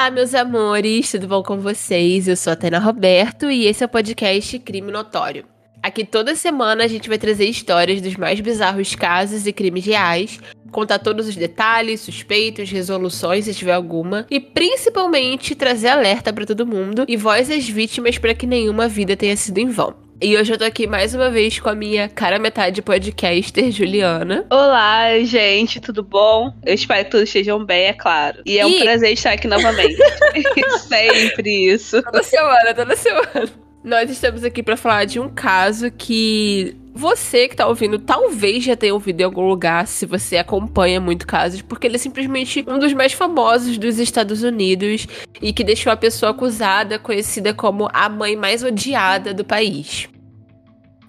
Olá, meus amores, tudo bom com vocês? Eu sou a Tana Roberto e esse é o podcast Crime Notório. Aqui toda semana a gente vai trazer histórias dos mais bizarros casos e crimes reais, contar todos os detalhes, suspeitos, resoluções, se tiver alguma, e principalmente trazer alerta para todo mundo e voz às vítimas para que nenhuma vida tenha sido em vão. E hoje eu tô aqui mais uma vez com a minha cara metade podcaster, Juliana. Olá, gente, tudo bom? Eu espero que todos estejam bem, é claro. E é um prazer estar aqui novamente. Sempre isso. Toda semana, toda semana. Nós estamos aqui para falar de um caso que você que tá ouvindo talvez já tenha ouvido em algum lugar, se você acompanha muito casos, porque ele é simplesmente um dos mais famosos dos Estados Unidos e que deixou a pessoa acusada conhecida como a mãe mais odiada do país.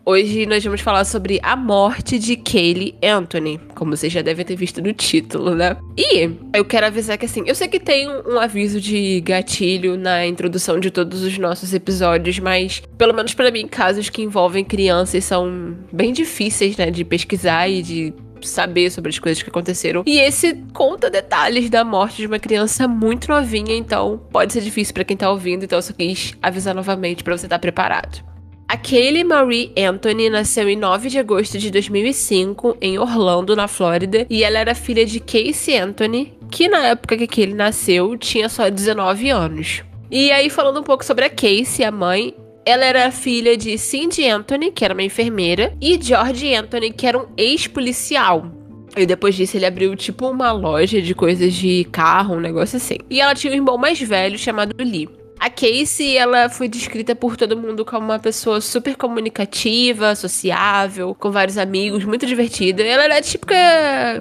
Hoje nós vamos falar sobre a morte de Kaylee Anthony, como vocês já devem ter visto no título, né? E eu quero avisar que assim, eu sei que tem um, aviso de gatilho na introdução de todos os nossos episódios, mas pelo menos para mim, casos que envolvem crianças são bem difíceis, né, de pesquisar e de saber sobre as coisas que aconteceram. E esse conta detalhes da morte de uma criança muito novinha, então pode ser difícil para quem tá ouvindo, então eu só quis avisar novamente para você estar tá preparado. A Kaylee Marie Anthony nasceu em 9 de agosto de 2005 em Orlando, na Flórida, e ela era filha de Casey Anthony, que na época que Kaylee nasceu tinha só 19 anos. E aí, falando um pouco sobre a Casey, a mãe, ela era filha de Cindy Anthony, que era uma enfermeira, e George Anthony, que era um ex-policial. E depois disso ele abriu tipo uma loja de coisas de carro, um negócio assim. E ela tinha um irmão mais velho chamado Lee. A Casey, ela foi descrita por todo mundo como uma pessoa super comunicativa, sociável, com vários amigos, muito divertida. Ela era a típica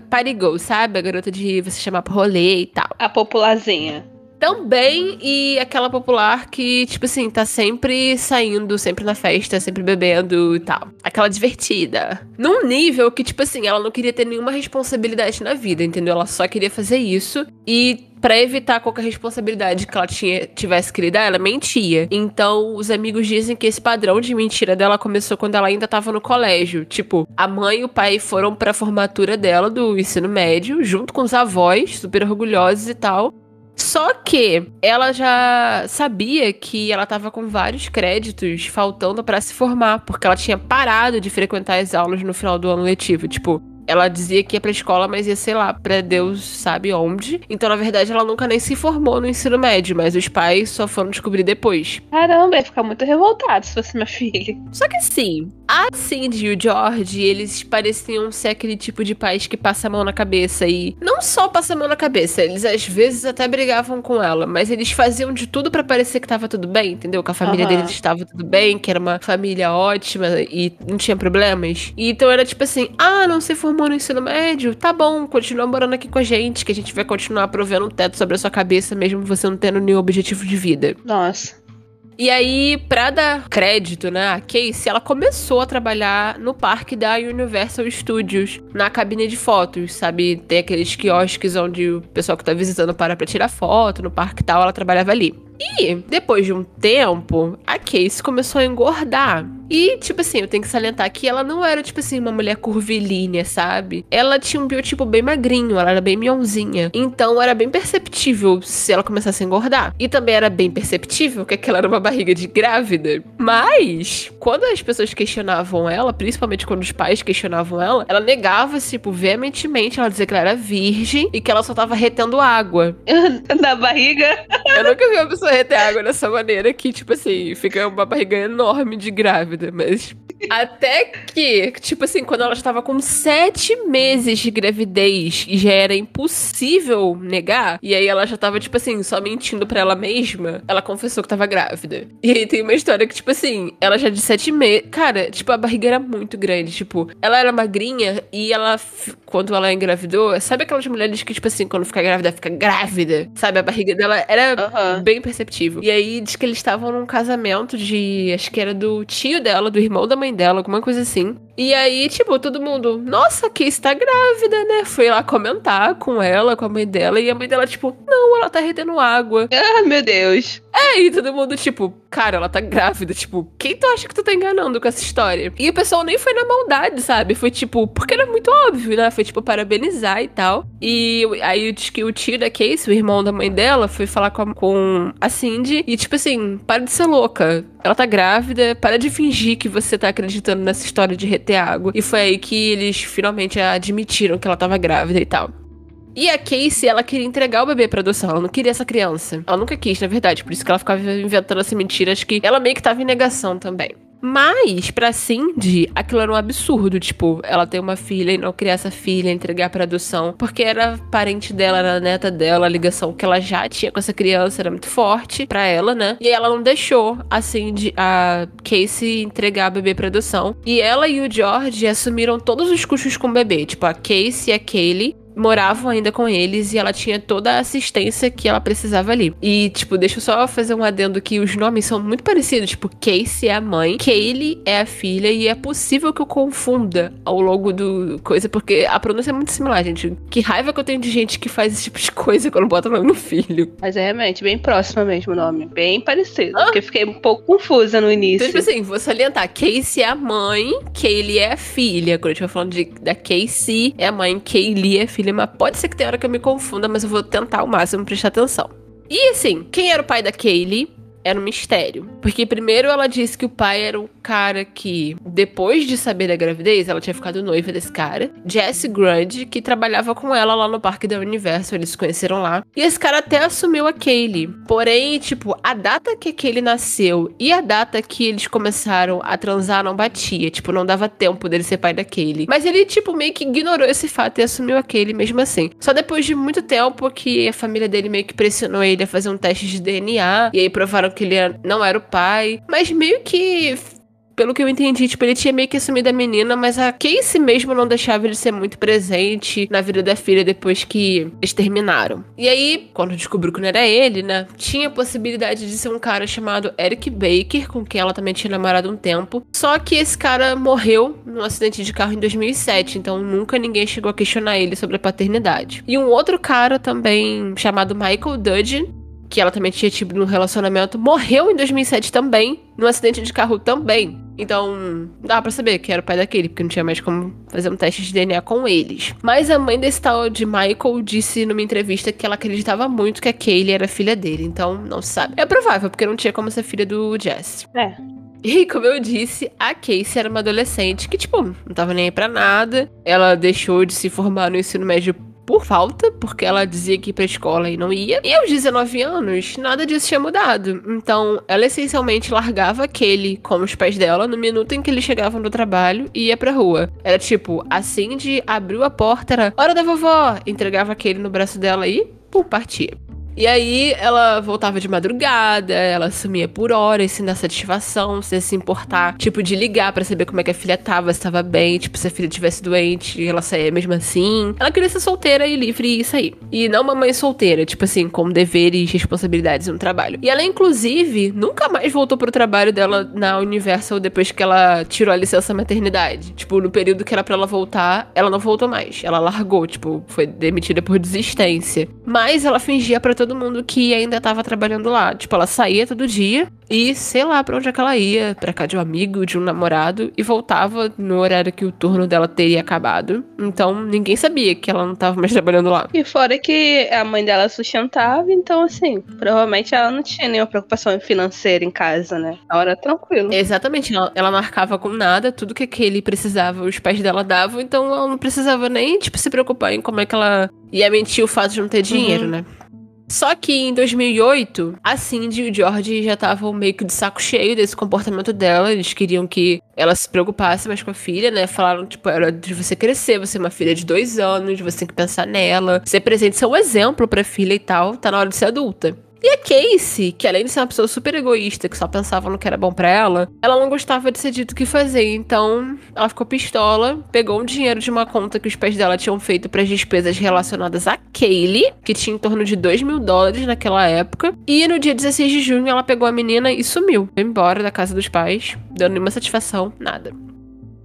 party girl, sabe? A garota de você chamar pro rolê e tal. A popularzinha também e aquela popular que, tipo assim, tá sempre saindo, sempre na festa, sempre bebendo e tal. Aquela divertida. Num nível que, tipo assim, ela não queria ter nenhuma responsabilidade na vida, entendeu? Ela só queria fazer isso e para evitar qualquer responsabilidade que ela tinha, tivesse que lidar, ela mentia. Então, os amigos dizem que esse padrão de mentira dela começou quando ela ainda tava no colégio. Tipo, a mãe e o pai foram pra formatura dela do ensino médio, junto com os avós, super orgulhosos e tal. Só que ela já sabia que ela tava com vários créditos faltando para se formar, porque ela tinha parado de frequentar as aulas no final do ano letivo. Tipo, ela dizia que ia pra escola, mas ia, sei lá, pra Deus sabe onde. Então, na verdade, ela nunca nem se formou no ensino médio, mas os pais só foram descobrir depois. Caramba, ia ficar muito revoltado se fosse minha filha. Só que assim, a Cindy e o George, eles pareciam ser aquele tipo de pais que passa a mão na cabeça e não só passa a mão na cabeça, eles às vezes até brigavam com ela, mas eles faziam de tudo para parecer que tava tudo bem, entendeu? Que a família uhum. deles estava tudo bem, que era uma família ótima e não tinha problemas. E então era tipo assim: "Ah, não se formou formou no ensino médio, tá bom, continua morando aqui com a gente, que a gente vai continuar provendo um teto sobre a sua cabeça, mesmo você não tendo nenhum objetivo de vida. Nossa. E aí, pra dar crédito, né, a Casey, ela começou a trabalhar no parque da Universal Studios, na cabine de fotos, sabe? Tem aqueles quiosques onde o pessoal que tá visitando para pra tirar foto, no parque e tal, ela trabalhava ali. E, depois de um tempo, a Casey começou a engordar. E, tipo assim, eu tenho que salientar que ela não era, tipo assim, uma mulher curvilínea, sabe? Ela tinha um biotipo bem magrinho, ela era bem mionzinha. Então era bem perceptível se ela começasse a engordar. E também era bem perceptível que aquela era uma barriga de grávida. Mas, quando as pessoas questionavam ela, principalmente quando os pais questionavam ela, ela negava, tipo, veementemente. Ela dizia que ela era virgem e que ela só tava retendo água. Na barriga? Eu nunca vi uma pessoa reter água dessa maneira que, tipo assim, fica uma barriga enorme de grávida mas. Até que, tipo assim, quando ela estava com sete meses de gravidez e já era impossível negar, e aí ela já tava, tipo assim, só mentindo pra ela mesma, ela confessou que tava grávida. E aí tem uma história que, tipo assim, ela já de sete meses. Cara, tipo, a barriga era muito grande. Tipo, ela era magrinha e ela quando ela engravidou, sabe aquelas mulheres que, tipo assim, quando fica grávida, fica grávida? Sabe? A barriga dela era Aham. bem perceptível. E aí diz que eles estavam num casamento de. Acho que era do tio dela, do irmão da mãe dela, alguma coisa assim. E aí, tipo, todo mundo, nossa, que está grávida, né? Foi lá comentar com ela, com a mãe dela, e a mãe dela, tipo, não, ela tá retendo água. Ah, meu Deus. É, e todo mundo, tipo, cara, ela tá grávida. Tipo, quem tu acha que tu tá enganando com essa história? E o pessoal nem foi na maldade, sabe? Foi tipo, porque era muito óbvio, né? Foi tipo, parabenizar e tal. E aí diz que o tio da Casey, o irmão da mãe dela, foi falar com a, com a Cindy e, tipo assim, para de ser louca. Ela tá grávida, para de fingir que você tá acreditando nessa história de reter água. E foi aí que eles finalmente admitiram que ela tava grávida e tal. E a Casey, ela queria entregar o bebê pra adoção, ela não queria essa criança. Ela nunca quis, na verdade, por isso que ela ficava inventando essa mentira, acho que ela meio que tava em negação também. Mas, pra Cindy, aquilo era um absurdo. Tipo, ela ter uma filha e não criar essa filha, entregar pra adoção. Porque era parente dela, era neta dela, a ligação que ela já tinha com essa criança era muito forte pra ela, né? E ela não deixou a Cindy, a Casey, entregar a bebê pra adoção. E ela e o George assumiram todos os custos com o bebê. Tipo, a Casey e a Kaylee moravam ainda com eles e ela tinha toda a assistência que ela precisava ali. E, tipo, deixa eu só fazer um adendo que os nomes são muito parecidos. Tipo, Casey é a mãe, Kaylee é a filha e é possível que eu confunda ao longo do coisa, porque a pronúncia é muito similar, gente. Que raiva que eu tenho de gente que faz esse tipo de coisa quando bota o nome no filho. Mas é realmente bem próximo mesmo o nome. Bem parecido. Porque eu fiquei um pouco confusa no Então, início. tipo assim, vou salientar. Casey é a mãe, Kaylee é a filha. Quando eu estiver falando de, da Casey, é a mãe, Kaylee é a filha. Mas pode ser que tenha hora que eu me confunda, mas eu vou tentar ao máximo prestar atenção. E assim, quem era o pai da Kaylee? Era um mistério. Porque primeiro ela disse que o pai era o cara que, depois de saber da gravidez, ela tinha ficado noiva desse cara. Jesse Grudge, que trabalhava com ela lá no parque da Universo, eles se conheceram lá. E esse cara até assumiu a Kaylee. Porém, tipo, a data que a Kaylee nasceu e a data que eles começaram a transar não batia. Tipo, não dava tempo dele ser pai da Kaylee. Mas ele, tipo, meio que ignorou esse fato e assumiu a Kaylee mesmo assim. Só depois de muito tempo que a família dele meio que pressionou ele a fazer um teste de DNA. E aí provaram que ele não era o pai. Mas meio que pelo que eu entendi, tipo, ele tinha meio que assumido a menina, mas a Casey mesmo não deixava ele ser muito presente na vida da filha depois que eles terminaram. E aí, quando descobriu que não era ele, né, tinha a possibilidade de ser um cara chamado Eric Baker, com quem ela também tinha namorado um tempo. Só que esse cara morreu num acidente de carro em 2007, então nunca ninguém chegou a questionar ele sobre a paternidade. E um outro cara também, chamado Michael Dudgeon, que ela também tinha tido no relacionamento, morreu em 2007 também, num acidente de carro também. Então, não dava pra saber que era o pai daquele, porque não tinha mais como fazer um teste de DNA com eles. Mas a mãe desse tal de Michael disse numa entrevista que ela acreditava muito que a Kaylee era filha dele, então não se sabe. É provável, porque não tinha como ser filha do Jesse. É. E como eu disse, a Casey era uma adolescente que, tipo, não tava nem aí pra nada. Ela deixou de se formar no ensino médio por falta, porque ela dizia que ia pra escola e não ia. E aos 19 anos, nada disso tinha mudado. Então, ela essencialmente largava aquele com os pais dela no minuto em que eles chegavam do trabalho e ia pra rua. Era tipo, a Cindy abriu a porta, era hora da vovó, entregava aquele no braço dela e, pum, partia. E aí ela voltava de madrugada, ela sumia por horas, sem dar satisfação, sem se importar, tipo, de ligar pra saber como é que a filha tava, se tava bem, tipo, se a filha tivesse doente, ela saía mesmo assim. Ela queria ser solteira e livre e sair. E não uma mãe solteira, tipo assim, com deveres e responsabilidades no trabalho. E ela, inclusive, nunca mais voltou pro trabalho dela na Universal depois que ela tirou a licença maternidade. Tipo, no período que era pra ela voltar, ela não voltou mais. Ela largou, tipo, foi demitida por desistência. Mas ela fingia pra todo mundo que ainda tava trabalhando lá. Tipo, ela saía todo dia e sei lá pra onde é que ela ia, pra casa de um amigo, de um namorado, e voltava no horário que o turno dela teria acabado. Então ninguém sabia que ela não tava mais trabalhando lá. E fora que a mãe dela sustentava, então assim, provavelmente ela não tinha nenhuma preocupação financeira em casa, né? A hora tranquilo. Exatamente, ela, ela marcava com nada, tudo que aquele precisava, os pais dela davam, então ela não precisava nem, tipo, se preocupar em como é que ela ia mentir o fato de não ter dinheiro, né? Só que em 2008, a Cindy e o George já estavam meio que de saco cheio desse comportamento dela. Eles queriam que ela se preocupasse mais com a filha, né? Falaram, tipo, era de você crescer, você é uma filha de dois anos, você tem que pensar nela, ser presente, ser um exemplo pra filha e tal, tá na hora de ser adulta. E a Casey, que além de ser uma pessoa super egoísta, que só pensava no que era bom para ela, ela não gostava de ser dito o que fazer. Então, ela ficou pistola, pegou um dinheiro de uma conta que os pais dela tinham feito para as despesas relacionadas a Kaylee, que tinha em torno de 2 mil dólares naquela época. E no dia 16 de junho, ela pegou a menina e sumiu. Foi embora da casa dos pais, dando nenhuma satisfação, nada.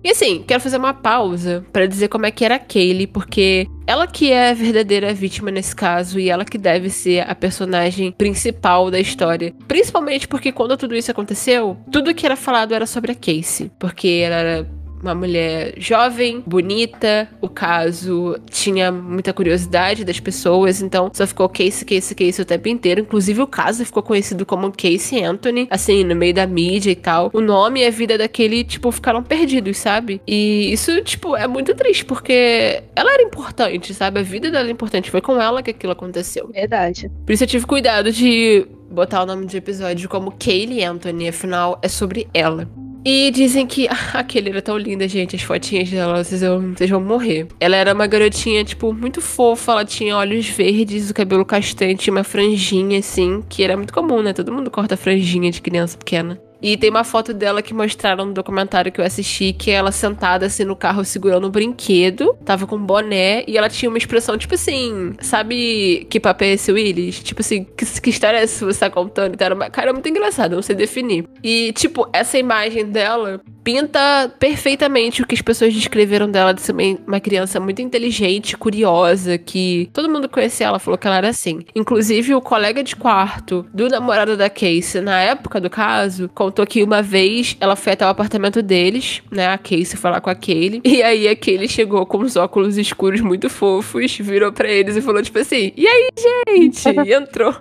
E assim, quero fazer uma pausa para dizer como é que era a Kaylee, porque ela que é a verdadeira vítima nesse caso e ela que deve ser a personagem principal da história. Principalmente porque quando tudo isso aconteceu, tudo que era falado era sobre a Casey, porque ela era uma mulher jovem, bonita. O caso tinha muita curiosidade das pessoas, então só ficou Casey, Casey, Casey o tempo inteiro. Inclusive, o caso ficou conhecido como Casey Anthony, assim, no meio da mídia e tal. O nome e a vida daquele, tipo, ficaram perdidos, sabe? E isso, tipo, é muito triste, porque ela era importante, sabe? A vida dela era importante. Foi com ela que aquilo aconteceu. Verdade. Por isso eu tive cuidado de botar o nome do episódio como Kaylee Anthony, afinal é sobre ela. E dizem que aquele era tão linda, gente. As fotinhas dela, vocês vão, vocês vão morrer. Ela era uma garotinha, tipo, muito fofa. Ela tinha olhos verdes, o cabelo castanho, tinha uma franjinha, assim, que era muito comum, né? Todo mundo corta franjinha de criança pequena. E tem uma foto dela que mostraram no documentário que eu assisti, que é ela sentada assim no carro segurando um brinquedo, tava com um boné e ela tinha uma expressão tipo assim, sabe que papel é esse Willis? Tipo assim, que, que história é essa que você tá contando? Então, era uma cara muito engraçada, não sei definir. E tipo, essa imagem dela pinta perfeitamente o que as pessoas descreveram dela de ser uma criança muito inteligente, curiosa, que todo mundo conhecia ela, falou que ela era assim. Inclusive, o colega de quarto do namorado da Casey, na época do caso, contou que uma vez ela foi até o apartamento deles, né? A Casey lá com a Kaylee. E aí a Kaylee chegou com os óculos escuros muito fofos, virou para eles e falou tipo assim: "E aí, gente?" E entrou.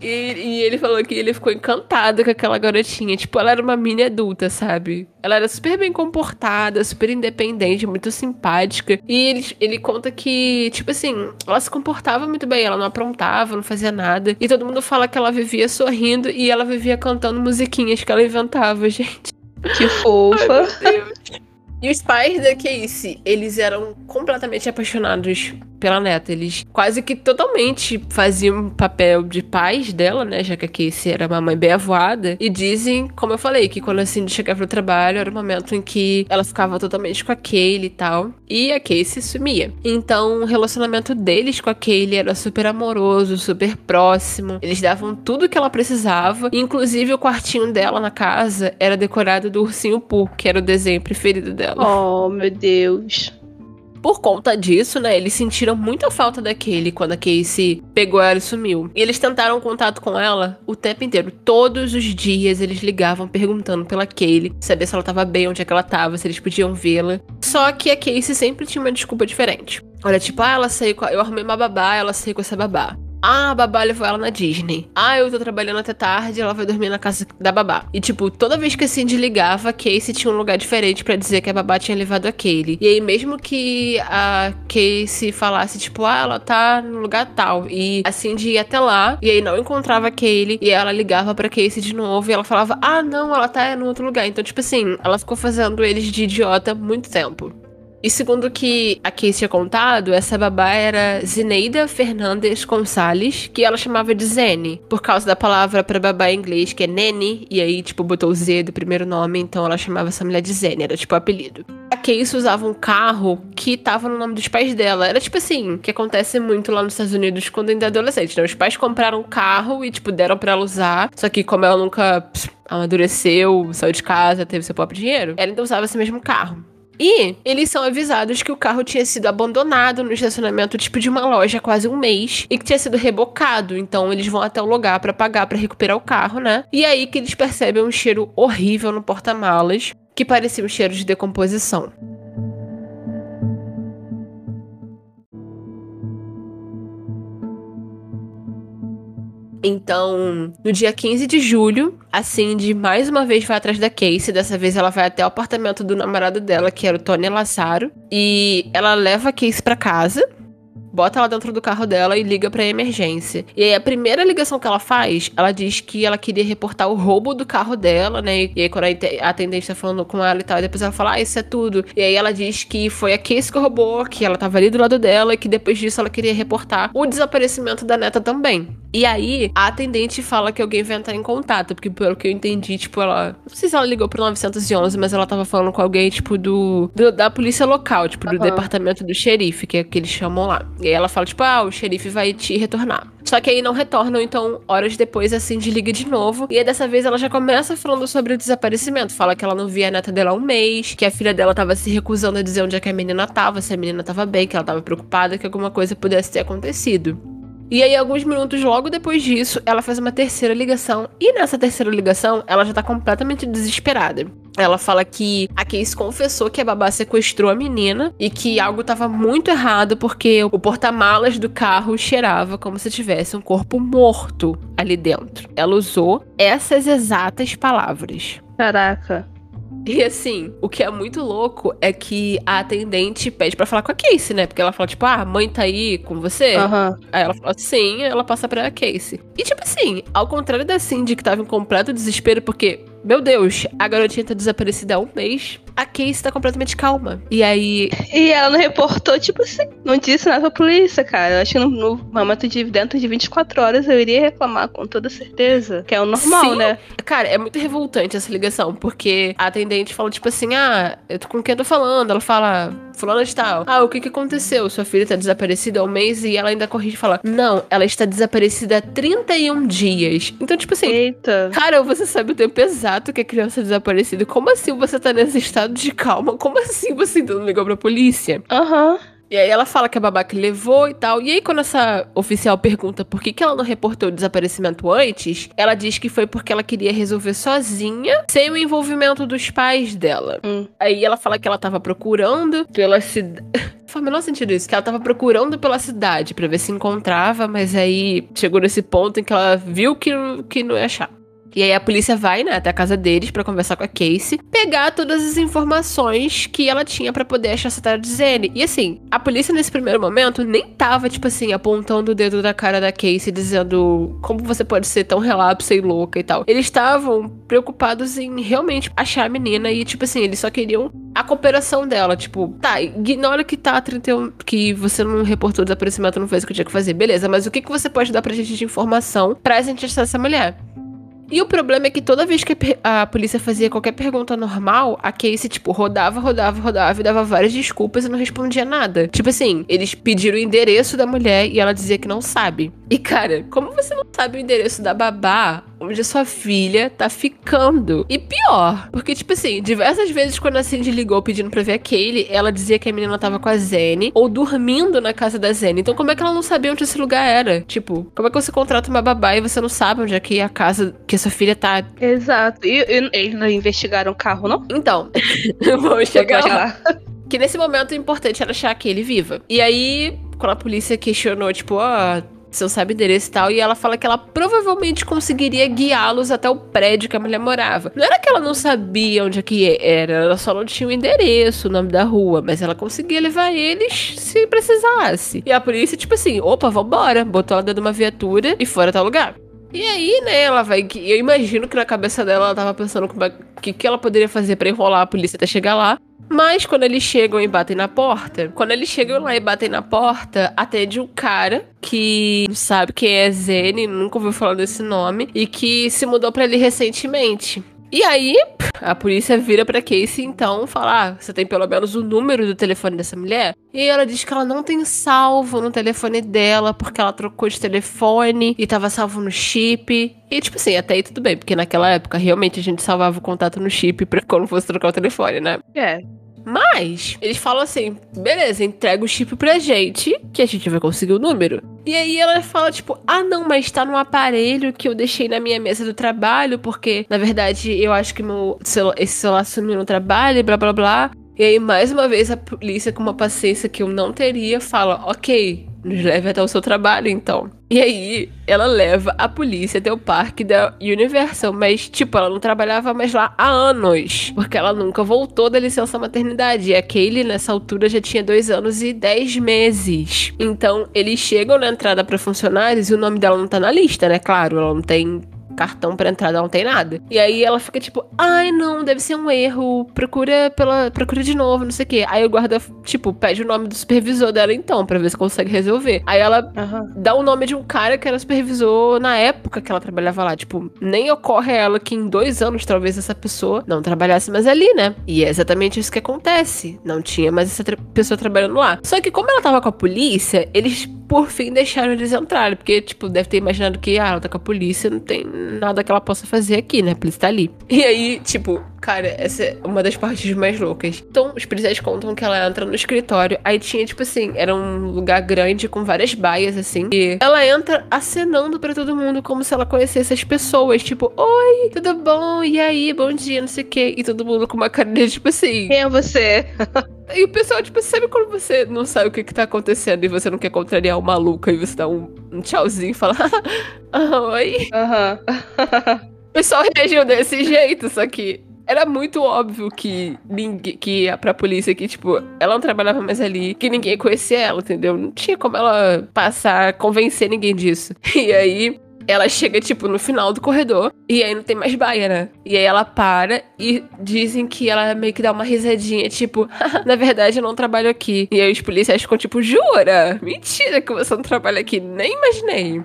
E, e, ele falou que ele ficou encantado com aquela garotinha. Tipo, ela era uma mini adulta, sabe? Ela era super bem comportada, super independente, muito simpática. E ele, ele conta que, tipo assim, ela se comportava muito bem, ela não aprontava, não fazia nada. E todo mundo fala que ela vivia sorrindo e ela vivia cantando musiquinhas que ela inventava, gente. Que fofa. Ai, e os pais da Casey, eles eram completamente apaixonados pela neta. Eles quase que totalmente faziam papel de pais dela, né? Já que a Casey era uma mãe bem avoada. E dizem, como eu falei, que quando a Cindy chegava pro trabalho, era o momento em que ela ficava totalmente com a Kaylee e tal. E a Casey sumia. Então, o relacionamento deles com a Kaylee era super amoroso, super próximo. Eles davam tudo que ela precisava. Inclusive, o quartinho dela na casa era decorado do ursinho Pooh, que era o desenho preferido dela. Oh, meu Deus. Por conta disso, né, eles sentiram muita falta daquele quando a Casey pegou ela e sumiu. E eles tentaram contato com ela o tempo inteiro. Todos os dias eles ligavam perguntando pela Kaylee, saber se ela tava bem, onde é que ela tava, se eles podiam vê-la. Só que a Casey sempre tinha uma desculpa diferente. Olha, tipo, ah, ela saiu com eu arrumei uma babá, ela saiu com essa babá. Ah, a babá levou ela na Disney. Ah, eu tô trabalhando até tarde, ela vai dormir na casa da babá. E, tipo, toda vez que a Cindy ligava, a Casey tinha um lugar diferente para dizer que a babá tinha levado a Kaylee. E aí, mesmo que a Casey falasse, tipo, ah, ela tá no lugar tal. E a Cindy ia até lá, e aí não encontrava a Kaylee, e ela ligava pra Casey de novo, e ela falava, ah, não, ela tá no outro lugar. Então, tipo assim, ela ficou fazendo eles de idiota muito tempo. E segundo que a Casey tinha contado, essa babá era Zineida Fernandes Gonçalves, que ela chamava de Zene, por causa da palavra para babá em inglês, que é Nene, e aí, tipo, botou o Z do primeiro nome, então ela chamava essa mulher de Zene, era tipo o apelido. A Casey usava um carro que tava no nome dos pais dela. Era tipo assim, que acontece muito lá nos Estados Unidos quando ainda é adolescente, né? Os pais compraram um carro e, tipo, deram pra ela usar, só que como ela nunca amadureceu, saiu de casa, teve seu próprio dinheiro, ela ainda usava esse mesmo carro. E eles são avisados que o carro tinha sido abandonado no estacionamento tipo de uma loja há quase um mês e que tinha sido rebocado. Então eles vão até o lugar para pagar para recuperar o carro, né? E aí que eles percebem um cheiro horrível no porta-malas, que parecia um cheiro de decomposição. Então, no dia 15 de julho, a Cindy mais uma vez vai atrás da Casey. Dessa vez ela vai até o apartamento do namorado dela, que era o Tony Lassaro. E ela leva a Casey pra casa bota ela dentro do carro dela e liga pra emergência. E aí a primeira ligação que ela faz, ela diz que ela queria reportar o roubo do carro dela, né? E aí quando a atendente tá falando com ela e tal, depois ela fala, ah, isso é tudo. E aí ela diz que foi a Casey que roubou, que ela tava ali do lado dela e que depois disso ela queria reportar o desaparecimento da neta também. E aí, a atendente fala que alguém vai entrar em contato, porque pelo que eu entendi, tipo, ela. Não sei se ela ligou pro 911, mas ela tava falando com alguém, tipo, do. do da polícia local, tipo, do Aham. departamento do xerife, que é que eles chamam lá. E ela fala, tipo, ah, o xerife vai te retornar. Só que aí não retornam, então, horas depois, assim, desliga de novo. E aí, dessa vez, ela já começa falando sobre o desaparecimento. Fala que ela não via a neta dela há um mês, que a filha dela tava se recusando a dizer onde é que a menina tava, se a menina tava bem, que ela tava preocupada que alguma coisa pudesse ter acontecido. E aí, alguns minutos logo depois disso, ela faz uma terceira ligação. E nessa terceira ligação, ela já tá completamente desesperada. Ela fala que a Case confessou que a babá sequestrou a menina e que algo tava muito errado porque o porta-malas do carro cheirava como se tivesse um corpo morto ali dentro. Ela usou essas exatas palavras. Caraca. E assim, o que é muito louco é que a atendente pede pra falar com a Casey, né? Porque ela fala, tipo, ah, a mãe tá aí com você? Aham. Aí ela fala sim, aí ela passa pra Casey. E tipo assim, ao contrário da Cindy, que tava em completo desespero, porque, meu Deus, a garotinha tá desaparecida há um mês, a Casey tá completamente calma. E aí, E ela não reportou, tipo assim, não disse nada pra polícia, cara. Eu acho que no, no momento de dentro de 24 horas eu iria reclamar com toda certeza. Que é o normal, Sim. né? cara, é muito revoltante essa ligação, porque a atendente fala, tipo assim, ah, eu tô com quem eu tô falando? Ela fala, fulana de tal. Ah, o que que aconteceu? Sua filha tá desaparecida há um mês e ela ainda corrige e fala, não, ela está desaparecida há 31 dias. Então, tipo assim, Eita. Cara, você sabe o tempo exato que a criança é desaparecida. Como assim você tá nesse estado de calma? Como assim você ainda não ligou pra polícia? Aham. E aí ela fala que a babaca levou e tal. E aí, quando essa oficial pergunta por que, que ela não reportou o desaparecimento antes, ela diz que foi porque ela queria resolver sozinha, sem o envolvimento dos pais dela. Hum. Aí ela fala que ela tava procurando pela cidade. Faz o menor sentido isso, que ela tava procurando pela cidade pra ver se encontrava, mas aí chegou nesse ponto em que ela viu que, que não ia achar. E aí a polícia vai, né, até a casa deles pra conversar com a Casey, pegar todas as informações que ela tinha pra poder achar tarde de Zane. E assim, a polícia nesse primeiro momento nem tava, tipo assim, apontando o dedo da cara da Casey, dizendo como você pode ser tão relapsa e louca e tal. Eles estavam preocupados em realmente achar a menina e, tipo assim, eles só queriam a cooperação dela. Tipo, tá, ignora que tá 31, que você não reportou o desaparecimento, não fez o que tinha que fazer. Beleza, mas o que, que você pode dar pra gente de informação pra gente achar essa mulher? E o problema é que toda vez que a polícia fazia qualquer pergunta normal, a Casey, tipo, rodava, rodava, rodava e dava várias desculpas e não respondia nada. Tipo assim, eles pediram o endereço da mulher e ela dizia que não sabe. E cara, como você não sabe o endereço da babá onde a sua filha tá ficando? E pior, porque, tipo assim, diversas vezes quando a Cindy ligou pedindo pra ver a Kaylee, ela dizia que a menina tava com a Zene ou dormindo na casa da Zene. Então, como é que ela não sabia onde esse lugar era? Tipo, como é que você contrata uma babá e você não sabe onde é que a casa que a sua filha tá? Exato. E, e eles não investigaram o carro, não? Então, vamos chegar lá. Que nesse momento é importante era achar a Kaylee viva. E aí, quando a polícia questionou, tipo, ó, você não sabe o endereço e tal, e ela fala que ela provavelmente conseguiria guiá-los até o prédio que a mulher morava. Não era que ela não sabia onde é que era, ela só não tinha o endereço, o nome da rua, mas ela conseguia levar eles se precisasse. E a polícia, tipo assim, opa, vambora, botou ela dentro de uma viatura e fora tal lugar. E aí, né, ela vai. Eu imagino que na cabeça dela ela tava pensando como é- o que, que ela poderia fazer pra enrolar a polícia até chegar lá. Mas quando eles chegam e batem na porta, quando eles chegam lá e batem na porta, atende um cara que não sabe quem é Zene, nunca ouviu falar desse nome, e que se mudou pra ali recentemente. E aí, a polícia vira pra Casey então fala: ah, você tem pelo menos o número do telefone dessa mulher? E ela diz que ela não tem salvo no telefone dela, porque ela trocou de telefone e tava salvo no chip. E tipo assim, até aí tudo bem, porque naquela época realmente a gente salvava o contato no chip pra quando fosse trocar o telefone, né? É. Mas, eles falam assim: beleza, entrega o chip pra gente, que a gente vai conseguir o número. E aí ela fala, tipo, ah, não, mas tá no aparelho que eu deixei na minha mesa do trabalho, porque, na verdade, eu acho que meu esse celular sumiu no trabalho blá blá blá. E aí, mais uma vez, a polícia, com uma paciência que eu não teria, fala: ok, nos leve até o seu trabalho, então. E aí, ela leva a polícia até o parque da Universal, mas, tipo, ela não trabalhava mais lá há anos, porque ela nunca voltou da licença maternidade. E a Kaylee, nessa altura, já tinha dois anos e dez meses. Então, eles chegam na entrada para funcionários e o nome dela não tá na lista, né? Claro, ela não tem cartão pra entrada, não tem nada. E aí ela fica tipo, ai não, deve ser um erro, procura pela. procura de novo, não sei o quê. Aí o guarda, tipo, pede o nome do supervisor dela então, pra ver se consegue resolver. Aí ela Aham. dá o nome de um cara que era supervisor na época que ela trabalhava lá. Tipo, nem ocorre a ela que em dois anos talvez essa pessoa não trabalhasse mais ali, né? E é exatamente isso que acontece. Não tinha mais essa pessoa trabalhando lá. Só que como ela tava com a polícia, eles por fim deixaram eles entrarem. Porque, tipo, deve ter imaginado que, ah, ela tá com a polícia, não tem nada que ela possa fazer aqui, né? A polícia tá ali. E aí, tipo, cara, essa é uma das partes mais loucas. Então, os policiais contam que ela entra no escritório. Aí tinha, tipo assim, era um lugar grande com várias baias, assim. E ela entra acenando pra todo mundo como se ela conhecesse as pessoas. Tipo, oi, tudo bom? E aí, bom dia, não sei o quê. E todo mundo com uma cara de, tipo assim. Quem é você? E o pessoal, tipo, sabe quando você não sabe o que, que tá acontecendo e você não quer contrariar o maluco e você dá um, um tchauzinho e fala, ah, oi. Aham. O pessoal reagiu desse jeito, só que era muito óbvio que ninguém, que pra polícia que, tipo, ela não trabalhava mais ali, que ninguém conhecia ela, entendeu? Não tinha como ela passar, convencer ninguém disso. E aí. Ela chega, tipo, no final do corredor e aí não tem mais baia, né? E aí ela para e dizem que ela meio que dá uma risadinha, tipo, na verdade eu não trabalho aqui. E aí os policiais ficam, tipo, jura? Mentira que você não trabalha aqui, nem imaginei.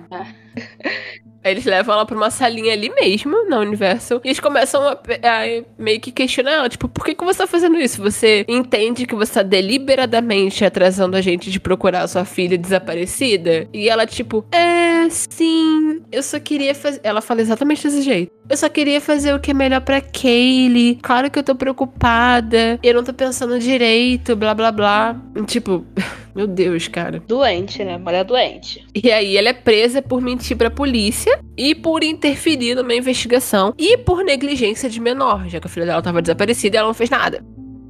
Eles levam ela pra uma salinha ali mesmo, na Universal, e eles começam a, a meio que questionar ela, tipo, por que, que você tá fazendo isso? Você entende que você tá deliberadamente atrasando a gente de procurar a sua filha desaparecida? E ela, tipo, é, sim, eu só queria fazer. Ela fala exatamente desse jeito. Eu só queria fazer o que é melhor pra Kaylee. Claro que eu tô preocupada. Eu não tô pensando direito, blá blá blá. Tipo, meu Deus, cara. Doente, né? Mulher doente. E aí ela é presa por mentir pra polícia e por interferir numa investigação e por negligência de menor, já que a filha dela tava desaparecida e ela não fez nada.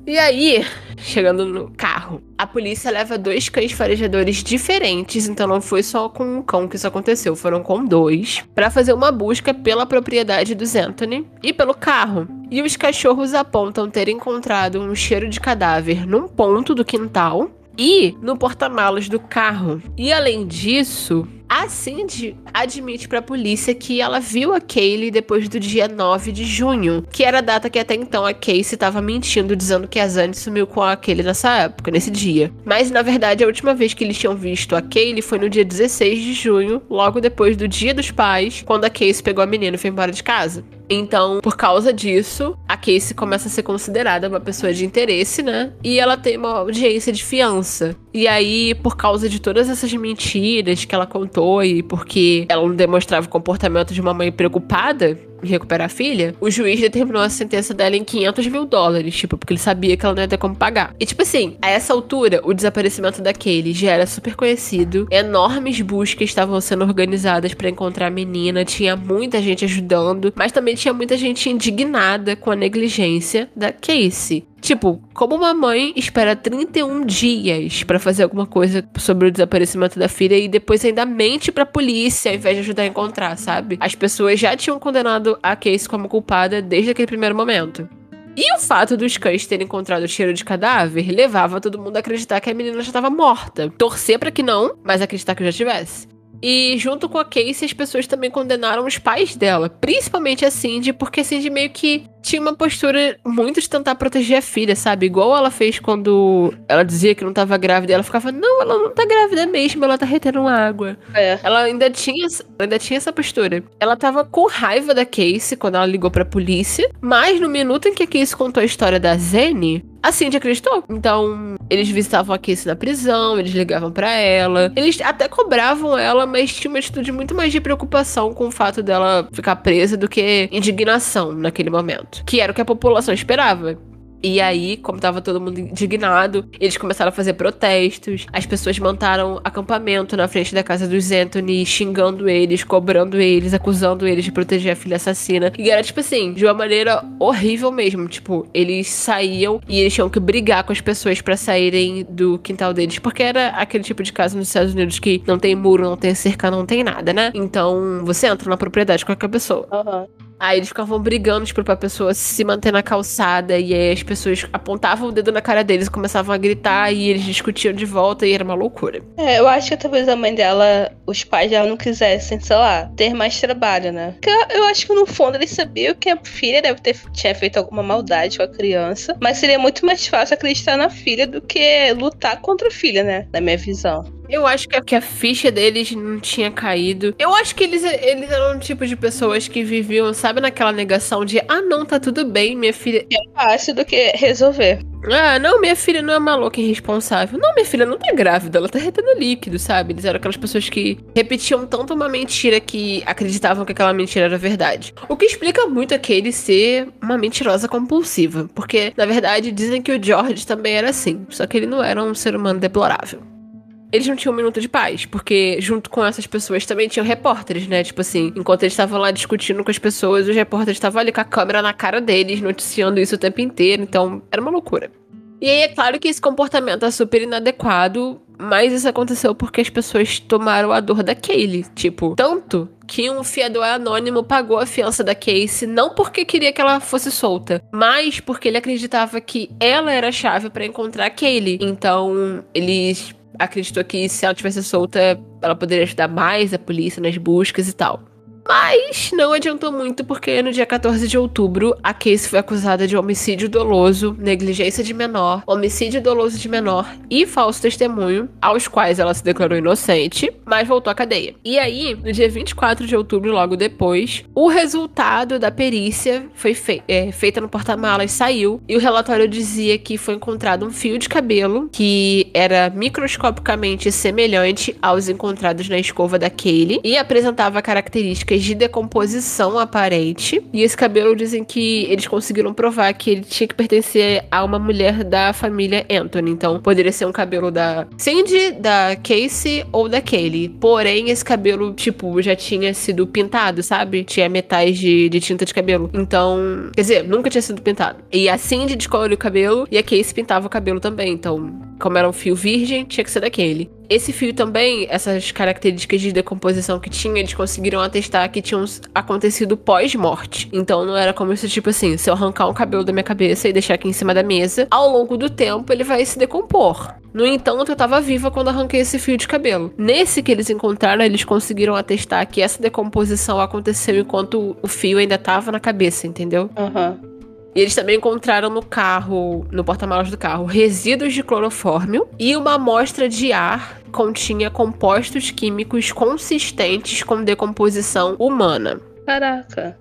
E aí, chegando no carro, a polícia leva dois cães farejadores diferentes, então não foi só com um cão que isso aconteceu, foram com dois, pra fazer uma busca pela propriedade dos Anthony e pelo carro. E os cachorros apontam ter encontrado um cheiro de cadáver num ponto do quintal e no porta-malas do carro. E além disso, a Cindy admite pra polícia que ela viu a Kaylee depois do dia 9 de junho, que era a data que até então a Casey estava mentindo, dizendo que a Zane sumiu com a Kaylee nessa época, nesse dia. Mas na verdade a última vez que eles tinham visto a Kaylee foi no dia 16 de junho, logo depois do Dia dos Pais, quando a Casey pegou a menina e foi embora de casa. Então, por causa disso, a Casey começa a ser considerada uma pessoa de interesse, né? E ela tem uma audiência de fiança. E aí, por causa de todas essas mentiras que ela contou e porque ela não demonstrava o comportamento de uma mãe preocupada recuperar a filha, o juiz determinou a sentença dela em 500 mil dólares, tipo, porque ele sabia que ela não ia ter como pagar. E, tipo assim, a essa altura, o desaparecimento da Kaylee já era super conhecido, enormes buscas estavam sendo organizadas pra encontrar a menina, tinha muita gente ajudando, mas também tinha muita gente indignada com a negligência da Casey. Tipo, como uma mãe espera 31 dias pra fazer alguma coisa sobre o desaparecimento da filha e depois ainda mente pra polícia ao invés de ajudar a encontrar, sabe? As pessoas já tinham condenado a Casey como culpada desde aquele primeiro momento. E o fato dos cães terem encontrado o cheiro de cadáver levava todo mundo a acreditar que a menina já estava morta. Torcer pra que não, mas acreditar que já tivesse. E junto com a Casey, as pessoas também condenaram os pais dela, principalmente a Cindy, porque a Cindy meio que tinha uma postura muito de tentar proteger a filha, sabe? Igual ela fez quando ela dizia que não tava grávida, ela ficava, não, ela não tá grávida mesmo, ela tá retendo água. É. Ela ainda tinha, ainda tinha essa postura. Ela tava com raiva da Casey quando ela ligou pra polícia, mas no minuto em que a Casey contou a história da Zene, a Cindy acreditou. Então, eles visitavam a Casey na prisão, eles ligavam pra ela. Eles até cobravam ela, mas tinha uma atitude muito mais de preocupação com o fato dela ficar presa do que indignação naquele momento. Que era o que a população esperava. E aí, como tava todo mundo indignado, eles começaram a fazer protestos. As pessoas montaram acampamento na frente da casa dos Anthony, xingando eles, cobrando eles, acusando eles de proteger a filha assassina. E era tipo assim, de uma maneira horrível mesmo. Tipo, eles saíam e eles tinham que brigar com as pessoas pra saírem do quintal deles. Porque era aquele tipo de casa nos Estados Unidos que não tem muro, não tem cerca, não tem nada, né? Então, você entra na propriedade com qualquer pessoa. Aham. Aí eles ficavam brigando, tipo, pra pessoa se manter na calçada. E aí as pessoas apontavam o dedo na cara deles e começavam a gritar. E eles discutiam de volta e era uma loucura. É, eu acho que talvez a mãe dela, os pais dela não quisessem, sei lá, ter mais trabalho, né? Porque eu, acho que no fundo eles sabiam que a filha deve ter tinha feito alguma maldade com a criança. Mas seria muito mais fácil acreditar na filha do que lutar contra a filha, né? Na minha visão. Eu acho que, que a ficha deles não tinha caído. Eu acho que eles, eles eram um tipo de pessoas que viviam, sabe, naquela negação de ah, não, tá tudo bem, minha filha. É fácil do que resolver. Ah, não, minha filha não é maluca e irresponsável. Não, minha filha não tá grávida, ela tá retendo líquido, sabe? Eles eram aquelas pessoas que repetiam tanto uma mentira que acreditavam que aquela mentira era verdade. O que explica muito aquele ser uma mentirosa compulsiva. Porque, na verdade, dizem que o George também era assim. Só que ele não era um ser humano deplorável eles não tinham um minuto de paz, porque junto com essas pessoas também tinham repórteres, né? Tipo assim, enquanto eles estavam lá discutindo com as pessoas, os repórteres estavam ali com a câmera na cara deles, noticiando isso o tempo inteiro, então era uma loucura. E aí é claro que esse comportamento é super inadequado, mas isso aconteceu porque as pessoas tomaram a dor da Kaylee. Tipo, tanto que um fiador anônimo pagou a fiança da Casey não porque queria que ela fosse solta, mas porque ele acreditava que ela era a chave para encontrar Kaylee. Então, eles acreditou que se ela tivesse solta, ela poderia ajudar mais a polícia nas buscas e tal. Mas não adiantou muito porque no dia 14 de outubro a Casey foi acusada de homicídio doloso, negligência de menor, homicídio doloso de menor e falso testemunho, aos quais ela se declarou inocente, mas voltou à cadeia. E aí, no dia 24 de outubro, logo depois, o resultado da perícia foi é, feita no porta-malas saiu e o relatório dizia que foi encontrado um fio de cabelo que era microscopicamente semelhante aos encontrados na escova da Kaylee e apresentava características de decomposição aparente. E esse cabelo dizem que eles conseguiram provar que ele tinha que pertencer a uma mulher da família Anthony. Então poderia ser um cabelo da Cindy, da Casey ou da Kaylee. Porém, esse cabelo, tipo, já tinha sido pintado, sabe? Tinha metais de, de tinta de cabelo. Então, quer dizer, nunca tinha sido pintado. E a Cindy descoloriu o cabelo e a Casey pintava o cabelo também. Então, como era um fio virgem, tinha que ser daquele. Esse fio também, essas características de decomposição que tinha, eles conseguiram atestar que tinham acontecido pós-morte. Então não era como se, tipo assim, se eu arrancar um cabelo da minha cabeça e deixar aqui em cima da mesa, ao longo do tempo ele vai se decompor. No entanto, eu tava viva quando arranquei esse fio de cabelo. Nesse que eles encontraram, eles conseguiram atestar que essa decomposição aconteceu enquanto o fio ainda tava na cabeça, entendeu? Aham. Uhum. E eles também encontraram no carro, no porta-malas do carro, resíduos de clorofórmio e uma amostra de ar continha compostos químicos consistentes com decomposição humana. Caraca.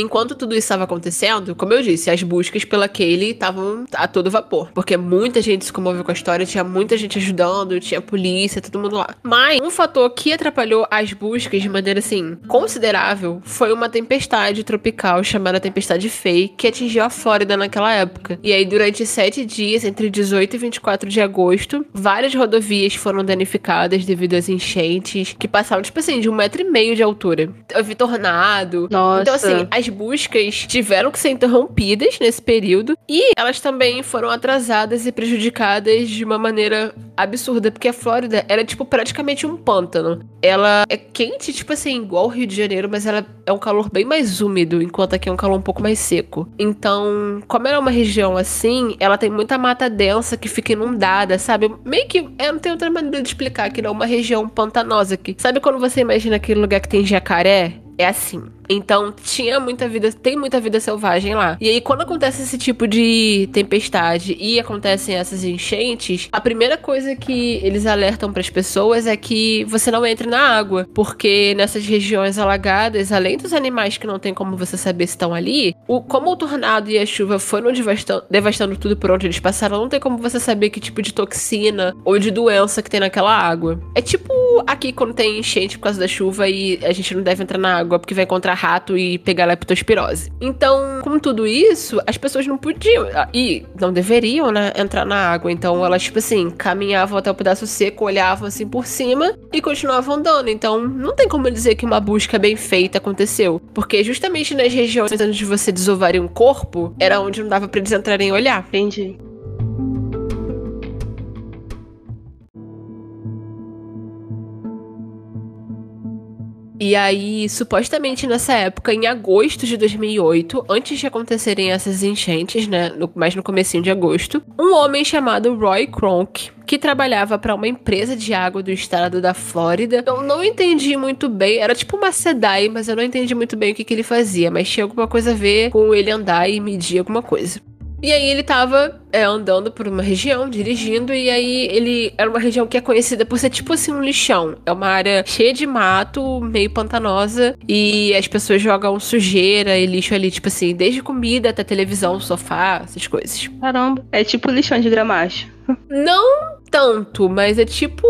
Enquanto tudo isso estava acontecendo, como eu disse, as buscas pela Kaylee estavam a todo vapor. Porque muita gente se comoveu com a história, tinha muita gente ajudando, tinha polícia, todo mundo lá. Mas um fator que atrapalhou as buscas de maneira assim considerável foi uma tempestade tropical chamada Tempestade Faye, que atingiu a Flórida naquela época. E aí, durante sete dias, entre 18 e 24 de agosto, várias rodovias foram danificadas devido às enchentes, que passavam, tipo assim, de um metro e meio de altura. Houve tornado. Nossa. Então, assim, as buscas tiveram que ser interrompidas nesse período e elas também foram atrasadas e prejudicadas de uma maneira absurda, porque a Flórida era tipo praticamente um pântano. Ela é quente, tipo assim, igual o Rio de Janeiro, mas ela é um calor bem mais úmido, enquanto aqui é um calor um pouco mais seco. Então, como ela é uma região assim, ela tem muita mata densa que fica inundada, sabe? Meio que. Eu não tenho outra maneira de explicar que não é uma região pantanosa aqui. Sabe quando você imagina aquele lugar que tem jacaré? É assim. Então tinha muita vida, tem muita vida selvagem lá. E aí, quando acontece esse tipo de tempestade e acontecem essas enchentes, a primeira coisa que eles alertam para as pessoas é que você não entre na água, porque nessas regiões alagadas, além dos animais que não tem como você saber se estão ali, o, como o tornado e a chuva foram devastando, devastando tudo por onde eles passaram, não tem como você saber que tipo de toxina ou de doença que tem naquela água. É tipo aqui quando tem enchente por causa da chuva e a gente não deve entrar na água porque vai encontrar rato e pegar leptospirose. Então, com tudo isso, as pessoas não podiam ah, e não deveriam, né, entrar na água. Então, elas tipo assim, caminhavam até o pedaço seco, olhavam assim por cima e continuavam andando. Então, não tem como dizer que uma busca bem feita aconteceu, porque justamente nas regiões onde você desovaria um corpo, era onde não dava para eles entrarem e olhar. Entendi. E aí, supostamente nessa época, em agosto de 2008, antes de acontecerem essas enchentes, né, no, mais no comecinho de agosto, um homem chamado Roy Kronk, que trabalhava para uma empresa de água do estado da Flórida. Eu não entendi muito bem, era tipo uma SEDAI, mas eu não entendi muito bem o que, que ele fazia, mas tinha alguma coisa a ver com ele andar e medir alguma coisa. E aí ele tava é, andando por uma região, dirigindo, e aí ele era uma região que é conhecida por ser tipo assim um lixão. É uma área cheia de mato, meio pantanosa, e as pessoas jogam sujeira e lixo ali, tipo assim, desde comida até televisão, sofá, essas coisas. Caramba, é tipo lixão de gramacho. Não tanto, mas é tipo.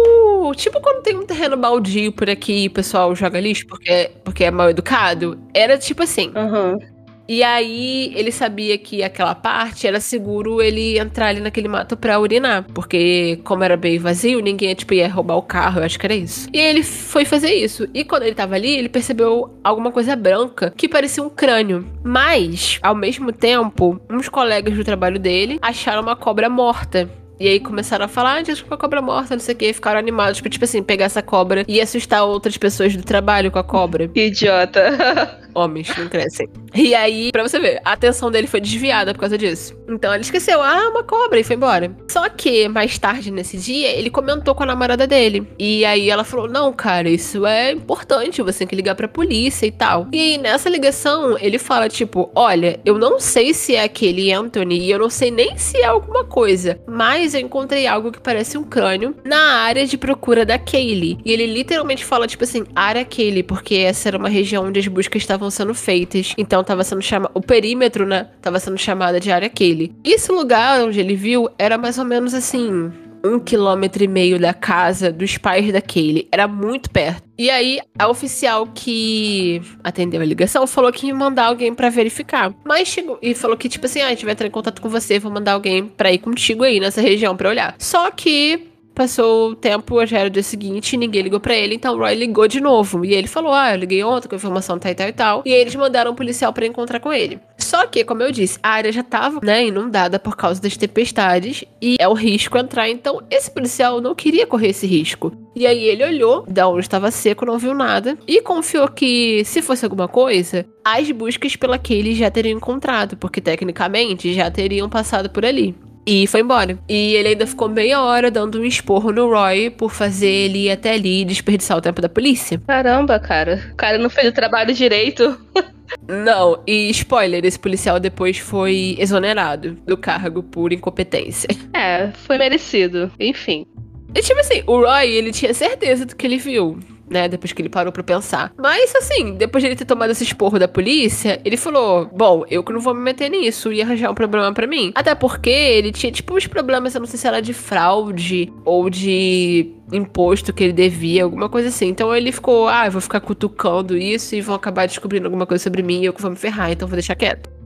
Tipo quando tem um terreno baldio por aqui e o pessoal joga lixo porque, porque é mal educado. Era tipo assim. Uhum. E aí ele sabia que aquela parte era seguro ele entrar ali naquele mato pra urinar. Porque, como era bem vazio, ninguém tipo, ia roubar o carro, eu acho que era isso. E ele foi fazer isso. E quando ele tava ali, ele percebeu alguma coisa branca que parecia um crânio. Mas, ao mesmo tempo, uns colegas do trabalho dele acharam uma cobra morta. E aí começaram a falar, ah, com a cobra morta, não sei o que, ficaram animados, tipo, tipo assim, pegar essa cobra e assustar outras pessoas do trabalho com a cobra. Que idiota. Homens não crescem. E aí, pra você ver, a atenção dele foi desviada por causa disso. Então ele esqueceu, ah, uma cobra, e foi embora. Só que, mais tarde nesse dia, ele comentou com a namorada dele. E aí ela falou: não, cara, isso é importante, você tem que ligar pra polícia e tal. E aí, nessa ligação, ele fala, tipo, olha, eu não sei se é aquele Anthony, e eu não sei nem se é alguma coisa, mas eu encontrei algo que parece um crânio na área de procura da Kaylee. E ele literalmente fala, tipo assim, área Kaylee, porque essa era uma região onde as buscas estavam sendo feitas. Então tava sendo chamado. O perímetro, né? Tava sendo chamada de área Kaylee. E esse lugar onde ele viu era mais ou menos assim um quilômetro e meio da casa dos pais da Kaylee. Era muito perto. E aí, a oficial que atendeu a ligação falou que ia mandar alguém para verificar. Mas chegou e falou que, tipo assim, ah, a gente vai entrar em contato com você, vou mandar alguém pra ir contigo aí nessa região pra olhar. Só que Passou o tempo, já era o dia seguinte, ninguém ligou para ele, então o Roy ligou de novo. E ele falou: Ah, eu liguei ontem com informação tal e tal e tal. E eles mandaram um policial para encontrar com ele. Só que, como eu disse, a área já tava, né, inundada por causa das tempestades e é um risco entrar, então esse policial não queria correr esse risco. E aí ele olhou, da onde estava seco, não viu nada e confiou que se fosse alguma coisa, as buscas pela ele já teriam encontrado, porque tecnicamente já teriam passado por ali. E foi embora. E ele ainda ficou meia hora dando um esporro no Roy por fazer ele ir até ali e desperdiçar o tempo da polícia. Caramba, cara. O cara não fez o trabalho direito. Não, e spoiler, esse policial depois foi exonerado do cargo por incompetência. É, foi merecido. Enfim. E tipo assim, o Roy, ele tinha certeza do que ele viu né? Depois que ele parou pra pensar. Mas, assim, depois de ele ter tomado esse esporro da polícia, ele falou: Bom, eu que não vou me meter nisso e arranjar um problema para mim. Até porque ele tinha, tipo, uns problemas, eu não sei se era de fraude ou de imposto que ele devia, alguma coisa assim. Então ele ficou: Ah, eu vou ficar cutucando isso e vão acabar descobrindo alguma coisa sobre mim e eu que vou me ferrar, então vou deixar quieto.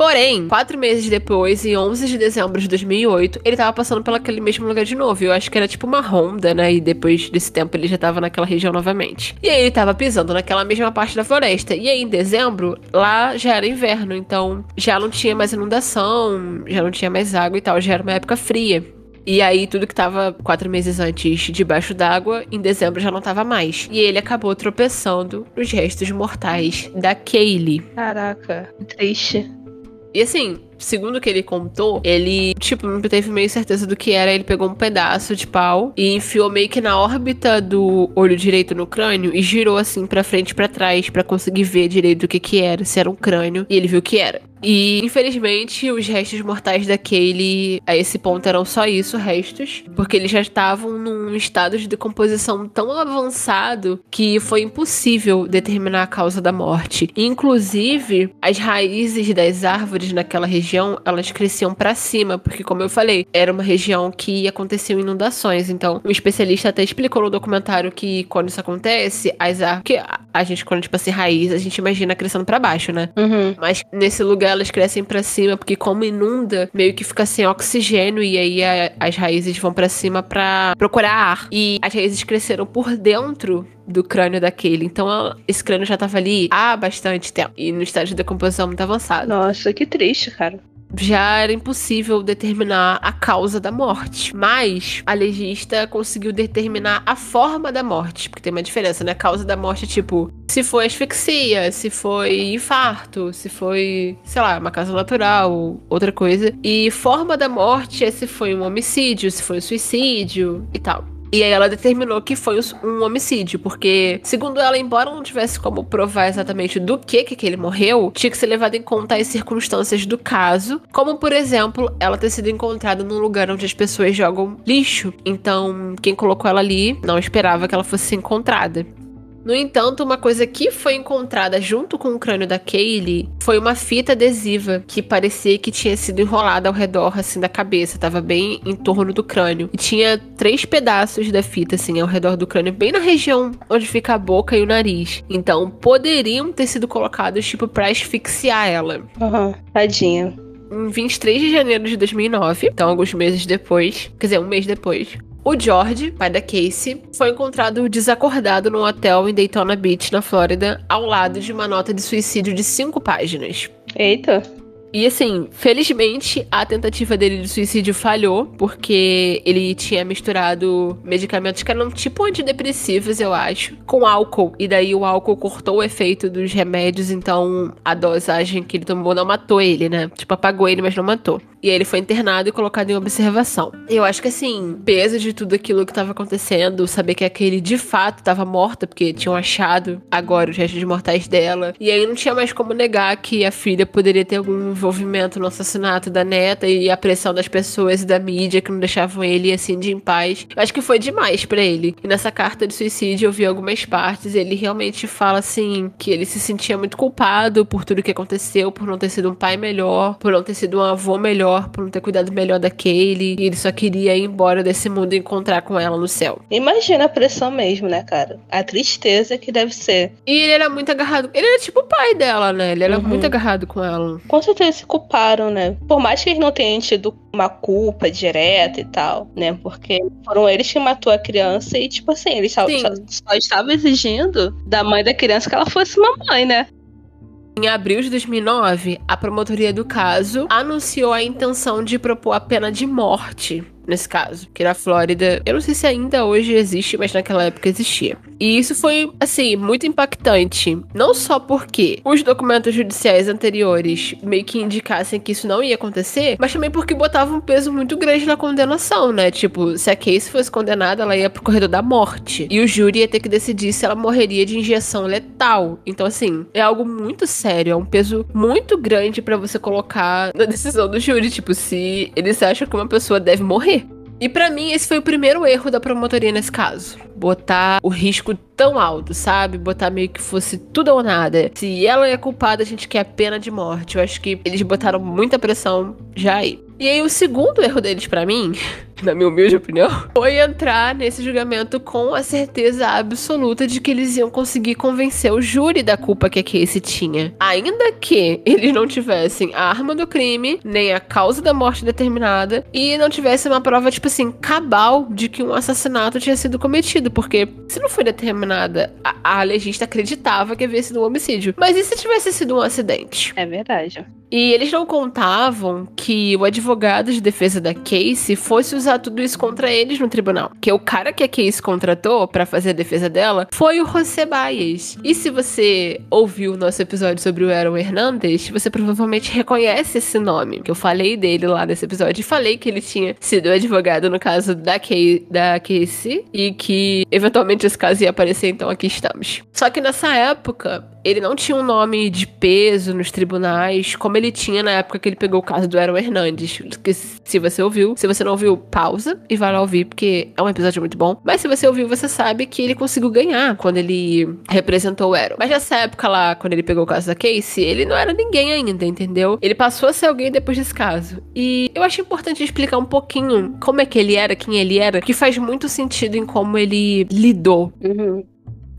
Porém, quatro meses depois, em 11 de dezembro de 2008, ele tava passando pelaquele mesmo lugar de novo. Eu acho que era tipo uma ronda, né? E depois desse tempo ele já tava naquela região novamente. E aí ele tava pisando naquela mesma parte da floresta. E aí em dezembro, lá já era inverno, então já não tinha mais inundação, já não tinha mais água e tal, já era uma época fria. E aí, tudo que tava quatro meses antes debaixo d'água, em dezembro já não tava mais. E ele acabou tropeçando nos restos mortais da Kaylee. Caraca, triste. E assim, segundo o que ele contou, ele, tipo, não teve meio certeza do que era. Ele pegou um pedaço de pau e enfiou meio que na órbita do olho direito no crânio e girou assim para frente pra trás para conseguir ver direito o que que era, se era um crânio. E ele viu que era. E, infelizmente, os restos mortais da Kaylee, a esse ponto, eram só isso, restos. Porque eles já estavam num estado de decomposição tão avançado que foi impossível determinar a causa da morte. Inclusive, as raízes das árvores naquela região, elas cresciam para cima, porque, como eu falei, era uma região que aconteciam inundações. Então, o especialista até explicou no documentário que quando isso acontece, as árvores. Que a gente, quando, tipo assim, raiz, a gente imagina crescendo para baixo, né? Uhum. Mas nesse lugar elas crescem para cima, porque como inunda, meio que fica sem oxigênio e aí a, as raízes vão para cima para procurar ar. E as raízes cresceram por dentro do crânio daquele. Então esse crânio já tava ali há bastante tempo e no estágio de decomposição muito avançado. Nossa, que triste, cara. Já era impossível determinar a causa da morte. Mas a legista conseguiu determinar a forma da morte, porque tem uma diferença, né? Causa da morte é tipo, se foi asfixia, se foi infarto, se foi, sei lá, uma causa natural, outra coisa. E forma da morte é se foi um homicídio, se foi um suicídio e tal. E aí ela determinou que foi um homicídio, porque, segundo ela, embora não tivesse como provar exatamente do que que ele morreu, tinha que ser levado em conta as circunstâncias do caso, como, por exemplo, ela ter sido encontrada num lugar onde as pessoas jogam lixo. Então, quem colocou ela ali não esperava que ela fosse encontrada. No entanto, uma coisa que foi encontrada junto com o crânio da Kaylee foi uma fita adesiva que parecia que tinha sido enrolada ao redor assim da cabeça, tava bem em torno do crânio. E tinha três pedaços da fita assim ao redor do crânio, bem na região onde fica a boca e o nariz. Então, poderiam ter sido colocados tipo para asfixiar ela. Aham, uhum, tadinha em 23 de janeiro de 2009, então alguns meses depois, quer dizer, um mês depois, o George, pai da Casey, foi encontrado desacordado num hotel em Daytona Beach, na Flórida, ao lado de uma nota de suicídio de cinco páginas. Eita! E assim, felizmente a tentativa dele de suicídio falhou, porque ele tinha misturado medicamentos que eram tipo antidepressivos, eu acho, com álcool. E daí o álcool cortou o efeito dos remédios, então a dosagem que ele tomou não matou ele, né? Tipo, apagou ele, mas não matou. E aí ele foi internado e colocado em observação. Eu acho que assim, peso de tudo aquilo que tava acontecendo, saber que aquele de fato tava morta, porque tinham achado agora os restos mortais dela. E aí não tinha mais como negar que a filha poderia ter algum envolvimento no assassinato da neta e a pressão das pessoas e da mídia que não deixavam ele assim de em paz. Eu acho que foi demais para ele. E nessa carta de suicídio eu vi algumas partes, ele realmente fala assim que ele se sentia muito culpado por tudo que aconteceu, por não ter sido um pai melhor, por não ter sido um avô melhor melhor, por não ter cuidado melhor da Kaylee. E ele só queria ir embora desse mundo e encontrar com ela no céu. Imagina a pressão mesmo, né, cara? A tristeza que deve ser. E ele era muito agarrado. Ele era tipo o pai dela, né? Ele era uhum. muito agarrado com ela. Com certeza se culparam, né? Por mais que eles não tenham tido uma culpa direta e tal, né? Porque foram eles que matou a criança e, tipo assim, eles só, só, só estavam exigindo da mãe da criança que ela fosse mamãe, né? Em abril de 2009, a promotoria do caso anunciou a intenção de propor a pena de morte nesse caso, que na Flórida, eu não sei se ainda hoje existe, mas naquela época existia. E isso foi, assim, muito impactante. Não só porque os documentos judiciais anteriores meio que indicassem que isso não ia acontecer, mas também porque botava um peso muito grande na condenação, né? Tipo, se a Casey fosse condenada, ela ia pro corredor da morte. E o júri ia ter que decidir se ela morreria de injeção letal. Então, assim, é algo muito sério, é um peso muito grande para você colocar na decisão do júri. Tipo, se eles acham que uma pessoa deve morrer. E para mim, esse foi o primeiro erro da promotoria nesse caso. Botar o risco tão alto, sabe? Botar meio que fosse tudo ou nada. Se ela é culpada, a gente quer a pena de morte. Eu acho que eles botaram muita pressão já aí. E aí, o segundo erro deles para mim, na minha humilde opinião, foi entrar nesse julgamento com a certeza absoluta de que eles iam conseguir convencer o júri da culpa que a Casey tinha. Ainda que eles não tivessem a arma do crime, nem a causa da morte determinada, e não tivessem uma prova, tipo assim, cabal de que um assassinato tinha sido cometido. Porque se não foi determinada, a, a legista acreditava que havia sido um homicídio. Mas e se tivesse sido um acidente? É verdade. E eles não contavam que o advogado de defesa da Casey fosse usar tudo isso contra eles no tribunal. Que o cara que a Casey contratou para fazer a defesa dela foi o José Baez. E se você ouviu o nosso episódio sobre o Aaron Hernandez, você provavelmente reconhece esse nome. Que eu falei dele lá nesse episódio e falei que ele tinha sido advogado no caso da, Kay, da Casey e que eventualmente esse caso ia aparecer, então aqui estamos. Só que nessa época, ele não tinha um nome de peso nos tribunais, como ele tinha na época que ele pegou o caso do Aaron Hernandes. Que se você ouviu, se você não ouviu, pausa e vai lá ouvir, porque é um episódio muito bom. Mas se você ouviu, você sabe que ele conseguiu ganhar quando ele representou o Aaron. Mas nessa época lá, quando ele pegou o caso da Casey, ele não era ninguém ainda, entendeu? Ele passou a ser alguém depois desse caso. E eu acho importante explicar um pouquinho como é que ele era, quem ele era, que faz muito sentido em como ele lidou. Uhum.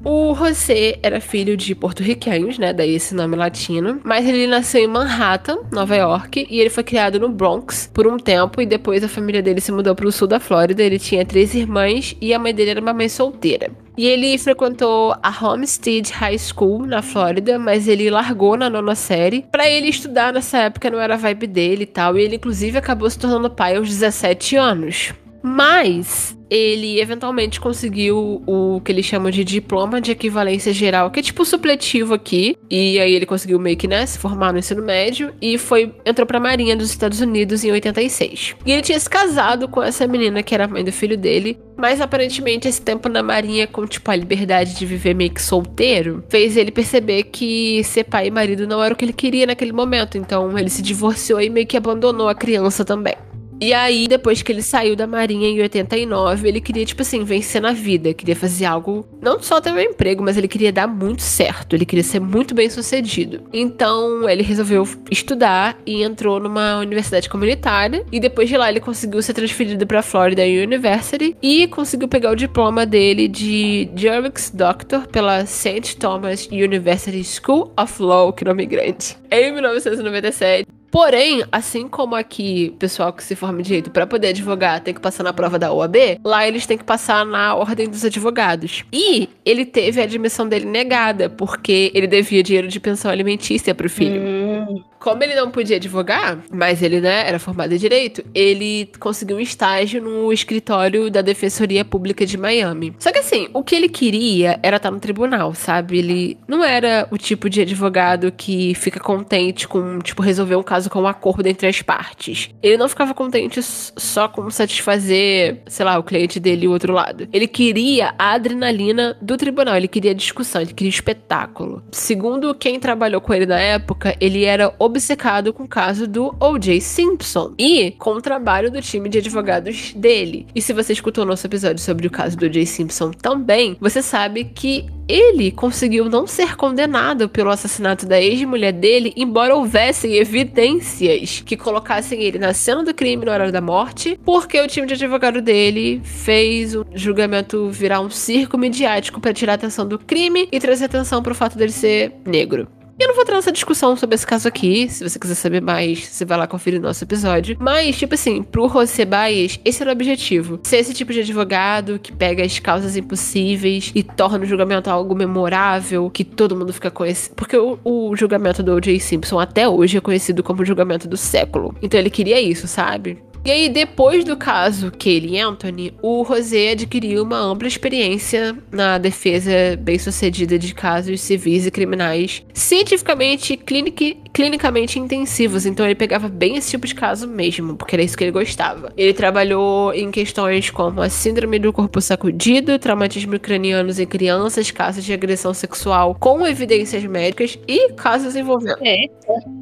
O José era filho de porto-riquenhos, né? Daí esse nome latino. Mas ele nasceu em Manhattan, Nova York, e ele foi criado no Bronx por um tempo. E depois a família dele se mudou para o sul da Flórida. Ele tinha três irmãs e a mãe dele era uma mãe solteira. E ele frequentou a Homestead High School na Flórida, mas ele largou na nona série. Para ele estudar nessa época não era a vibe dele e tal, e ele inclusive acabou se tornando pai aos 17 anos. Mas ele eventualmente conseguiu o que ele chama de diploma de equivalência geral, que é tipo supletivo aqui. E aí ele conseguiu meio que, né, se formar no ensino médio e foi entrou pra Marinha dos Estados Unidos em 86. E ele tinha se casado com essa menina que era mãe do filho dele, mas aparentemente esse tempo na Marinha com tipo a liberdade de viver meio que solteiro, fez ele perceber que ser pai e marido não era o que ele queria naquele momento. Então ele se divorciou e meio que abandonou a criança também. E aí, depois que ele saiu da Marinha em 89, ele queria, tipo assim, vencer na vida. Queria fazer algo, não só ter um emprego, mas ele queria dar muito certo. Ele queria ser muito bem sucedido. Então, ele resolveu estudar e entrou numa universidade comunitária. E depois de lá, ele conseguiu ser transferido pra Florida University e conseguiu pegar o diploma dele de Juris Doctor pela St. Thomas University School of Law, que nome grande, em 1997. Porém, assim como aqui, pessoal que se forma em direito para poder advogar tem que passar na prova da OAB, lá eles têm que passar na ordem dos advogados. E ele teve a admissão dele negada, porque ele devia dinheiro de pensão alimentícia pro filho. Hum. Como ele não podia advogar, mas ele, né, era formado em direito, ele conseguiu um estágio no escritório da Defensoria Pública de Miami. Só que assim, o que ele queria era estar no tribunal, sabe? Ele não era o tipo de advogado que fica contente com, tipo, resolver um caso com um acordo entre as partes. Ele não ficava contente só com satisfazer, sei lá, o cliente dele e o outro lado. Ele queria a adrenalina do tribunal, ele queria discussão, ele queria espetáculo. Segundo quem trabalhou com ele na época, ele era obcecado com o caso do O.J. Simpson e com o trabalho do time de advogados dele. E se você escutou nosso episódio sobre o caso do O.J. Simpson também, você sabe que ele conseguiu não ser condenado pelo assassinato da ex-mulher dele, embora houvessem evidências que colocassem ele na cena do crime no horário da morte, porque o time de advogado dele fez o julgamento virar um circo midiático para tirar a atenção do crime e trazer atenção para o fato dele ser negro. Eu não vou entrar nessa discussão sobre esse caso aqui. Se você quiser saber mais, você vai lá conferir o nosso episódio. Mas, tipo assim, pro José Baez, esse era o objetivo. Ser esse tipo de advogado que pega as causas impossíveis e torna o julgamento algo memorável, que todo mundo fica conhecido. Porque o, o julgamento do O.J. Simpson até hoje é conhecido como o julgamento do século. Então ele queria isso, sabe? E aí, depois do caso Kelly Anthony, o Rosé adquiriu uma ampla experiência na defesa bem-sucedida de casos civis e criminais, cientificamente clinic, clinicamente intensivos. Então, ele pegava bem esse tipo de caso mesmo, porque era isso que ele gostava. Ele trabalhou em questões como a síndrome do corpo sacudido, traumatismo cranianos em crianças, casos de agressão sexual com evidências médicas e casos envolvendo. É.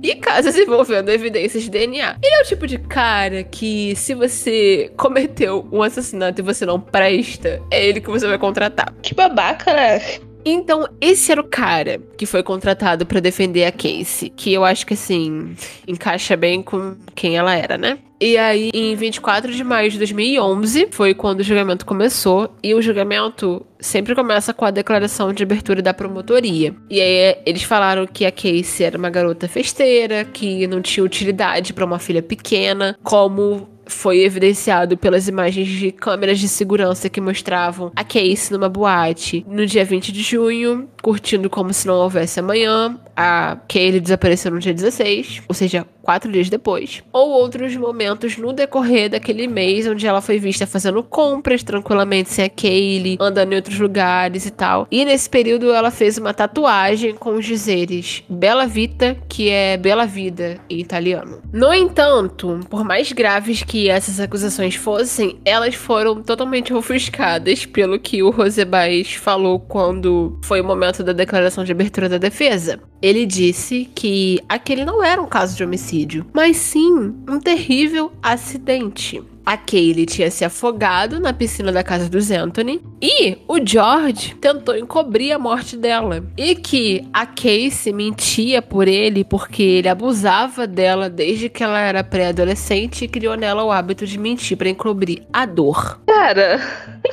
E casos envolvendo evidências de DNA. Ele é o tipo de cara que se você cometeu um assassinato e você não presta, é ele que você vai contratar. Que babaca, né? Então, esse era o cara que foi contratado para defender a Casey, que eu acho que assim, encaixa bem com quem ela era, né? E aí, em 24 de maio de 2011, foi quando o julgamento começou. E o julgamento sempre começa com a declaração de abertura da promotoria. E aí, eles falaram que a Casey era uma garota festeira, que não tinha utilidade para uma filha pequena, como foi evidenciado pelas imagens de câmeras de segurança que mostravam a Casey numa boate no dia 20 de junho, curtindo como se não houvesse amanhã. A Kaylee desapareceu no dia 16, ou seja, quatro dias depois. Ou outros momentos no decorrer daquele mês, onde ela foi vista fazendo compras tranquilamente sem a Kaylee, andando em outros lugares e tal. E nesse período ela fez uma tatuagem com os dizeres Bela Vita, que é Bela Vida em italiano. No entanto, por mais graves que essas acusações fossem, elas foram totalmente ofuscadas pelo que o José Baez falou quando foi o momento da declaração de abertura da defesa. Ele disse que aquele não era um caso de homicídio, mas sim um terrível acidente. A Kaylee tinha se afogado na piscina da casa dos Anthony e o George tentou encobrir a morte dela. E que a Casey mentia por ele porque ele abusava dela desde que ela era pré-adolescente e criou nela o hábito de mentir para encobrir a dor. Cara,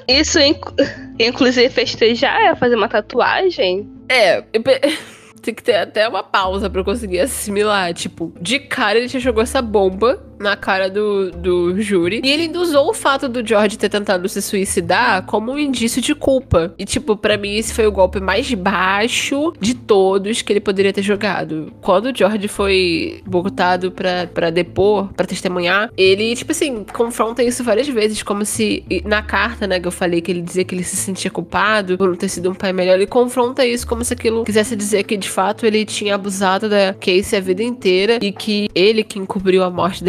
isso inc inclusive festejar é fazer uma tatuagem? É. tem que ter até uma pausa para conseguir assimilar. Tipo, de cara ele já jogou essa bomba na cara do, do júri. E ele ainda usou o fato do George ter tentado se suicidar como um indício de culpa. E, tipo, para mim, esse foi o golpe mais baixo de todos que ele poderia ter jogado. Quando o George foi botado pra, pra depor, pra testemunhar, ele, tipo assim, confronta isso várias vezes, como se na carta, né, que eu falei que ele dizia que ele se sentia culpado por não ter sido um pai melhor, ele confronta isso como se aquilo quisesse dizer que de fato ele tinha abusado da Casey a vida inteira e que ele que encobriu a morte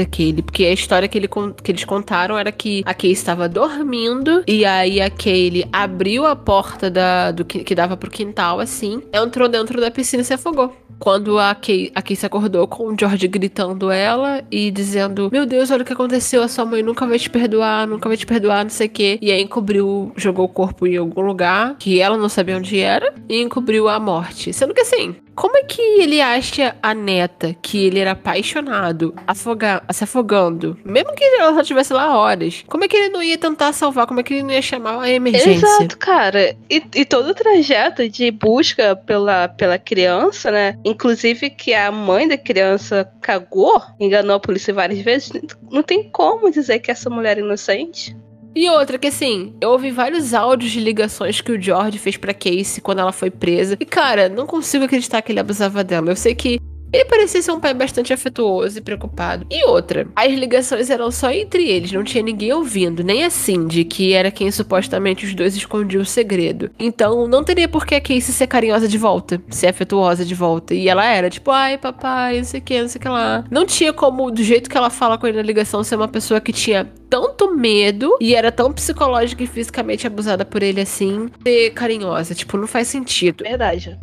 Porque a história que, ele, que eles contaram era que a Casey estava dormindo e aí a Kaylee abriu a porta da, do que, que dava pro quintal assim, entrou dentro da piscina e se afogou. Quando a Kay, a Kay se acordou com o George gritando ela e dizendo: Meu Deus, olha o que aconteceu, a sua mãe nunca vai te perdoar, nunca vai te perdoar, não sei o quê. E aí encobriu, jogou o corpo em algum lugar que ela não sabia onde era e encobriu a morte. Sendo que assim, como é que ele acha a neta que ele era apaixonado, afoga se afogando? Mesmo que ela só tivesse lá horas. Como é que ele não ia tentar salvar? Como é que ele não ia chamar a emergência? Exato, cara. E, e todo o trajeto de busca pela, pela criança, né? Inclusive que a mãe da criança cagou, enganou a polícia várias vezes. Não tem como dizer que essa mulher é inocente. E outra que assim, eu ouvi vários áudios de ligações que o George fez pra Casey quando ela foi presa. E cara, não consigo acreditar que ele abusava dela. Eu sei que ele parecia ser um pai bastante afetuoso e preocupado. E outra, as ligações eram só entre eles, não tinha ninguém ouvindo, nem a Cindy, que era quem supostamente os dois escondiam o segredo. Então não teria por que a Casey ser carinhosa de volta, ser afetuosa de volta. E ela era tipo, ai papai, não sei o que, não sei o que lá. Não tinha como, do jeito que ela fala com ele na ligação, ser uma pessoa que tinha tanto medo e era tão psicológica e fisicamente abusada por ele assim, ser carinhosa. Tipo, não faz sentido. Verdade.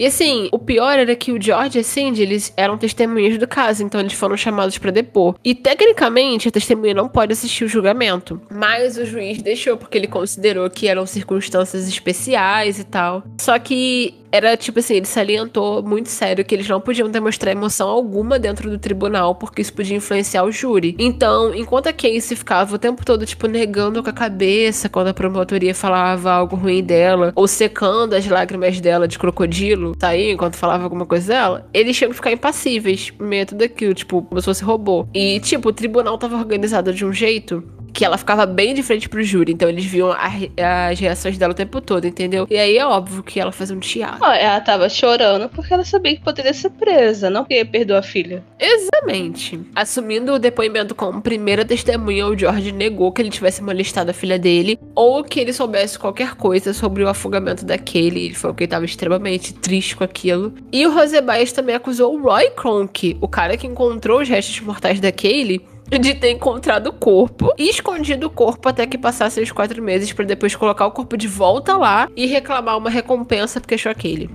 E assim, o pior era que o George e a Cindy, eles eram testemunhas do caso, então eles foram chamados para depor. E tecnicamente, a testemunha não pode assistir o julgamento, mas o juiz deixou porque ele considerou que eram circunstâncias especiais e tal. Só que era tipo assim, ele salientou muito sério que eles não podiam demonstrar emoção alguma dentro do tribunal, porque isso podia influenciar o júri. Então, enquanto a Casey ficava o tempo todo, tipo, negando com a cabeça quando a promotoria falava algo ruim dela, ou secando as lágrimas dela de crocodilo, tá aí, enquanto falava alguma coisa dela, eles tinham que ficar impassíveis, meio tudo aquilo, tipo, como se fosse robô. E, tipo, o tribunal tava organizado de um jeito que ela ficava bem de frente pro júri, então eles viam a, as reações dela o tempo todo, entendeu? E aí é óbvio que ela fazia um teatro. ela tava chorando porque ela sabia que poderia ser presa, não porque perdoar a filha. Exatamente. Assumindo o depoimento como primeira testemunha, o George negou que ele tivesse molestado a filha dele ou que ele soubesse qualquer coisa sobre o afogamento daquele. Ele falou que ele estava extremamente triste com aquilo. E o Rosebaez também acusou o Roy Kronk, o cara que encontrou os restos mortais da Kaylee, de ter encontrado o corpo e escondido o corpo até que passassem os quatro meses para depois colocar o corpo de volta lá e reclamar uma recompensa porque achou aquele.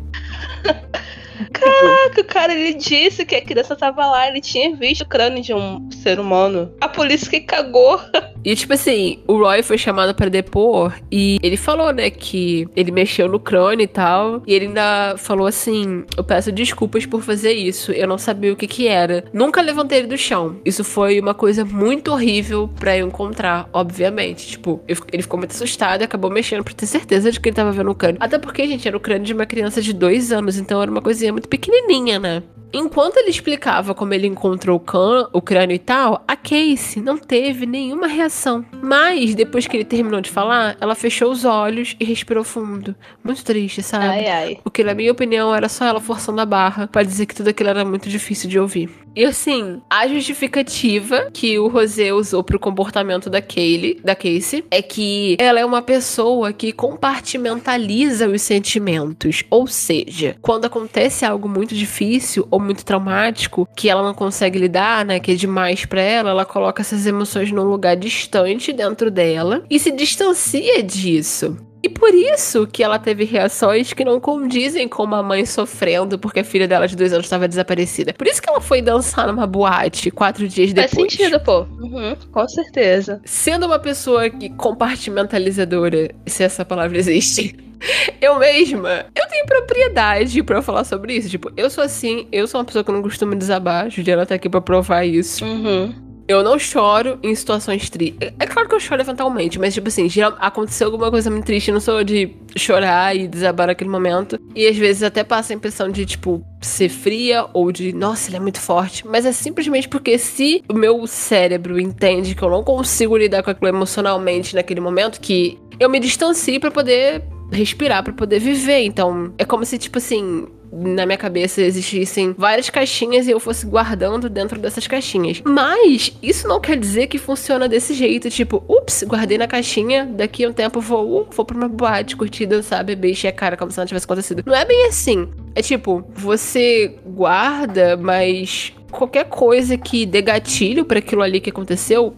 Caraca, o cara ele disse que a criança tava lá, ele tinha visto o crânio de um ser humano. A polícia que cagou. E tipo assim, o Roy foi chamado para depor e ele falou, né, que ele mexeu no crânio e tal. E ele ainda falou assim: Eu peço desculpas por fazer isso. Eu não sabia o que que era. Nunca levantei ele do chão. Isso foi uma coisa muito horrível para eu encontrar, obviamente. Tipo, eu, ele ficou muito assustado e acabou mexendo pra ter certeza de que ele tava vendo o crânio. Até porque, gente, era o crânio de uma criança de dois anos, então era uma coisinha muito pequenininha, né? Enquanto ele explicava como ele encontrou o, can, o crânio e tal, a Casey não teve nenhuma reação. Mas, depois que ele terminou de falar, ela fechou os olhos e respirou fundo. Muito triste, sabe? Ai, ai. Porque, na minha opinião, era só ela forçando a barra para dizer que tudo aquilo era muito difícil de ouvir. E assim, a justificativa que o Rosé usou pro comportamento da Kaylee, da Casey, é que ela é uma pessoa que compartimentaliza os sentimentos. Ou seja, quando acontece algo muito difícil ou muito traumático que ela não consegue lidar, né, que é demais para ela, ela coloca essas emoções num lugar distante dentro dela e se distancia disso. E por isso que ela teve reações que não condizem com uma mãe sofrendo porque a filha dela de dois anos estava desaparecida. Por isso que ela foi dançar numa boate quatro dias depois. Faz sentido, pô. Uhum, com certeza. Sendo uma pessoa que compartimentalizadora, se essa palavra existe, eu mesma, eu tenho propriedade para falar sobre isso. Tipo, eu sou assim, eu sou uma pessoa que não costuma desabar. Juliana tá aqui pra provar isso. Uhum. Eu não choro em situações tristes. É claro que eu choro eventualmente, mas, tipo assim, aconteceu alguma coisa muito triste, eu não sou de chorar e desabar naquele momento. E às vezes até passa a impressão de, tipo, ser fria ou de, nossa, ele é muito forte. Mas é simplesmente porque se o meu cérebro entende que eu não consigo lidar com aquilo emocionalmente naquele momento, que eu me distancio para poder respirar, para poder viver. Então, é como se, tipo assim, na minha cabeça existissem várias caixinhas e eu fosse guardando dentro dessas caixinhas. Mas isso não quer dizer que funciona desse jeito, tipo, ups, guardei na caixinha, daqui a um tempo vou, uh, vou pra uma boate curtida, sabe, beijar a cara como se não tivesse acontecido. Não é bem assim. É tipo, você guarda, mas qualquer coisa que dê gatilho para aquilo ali que aconteceu,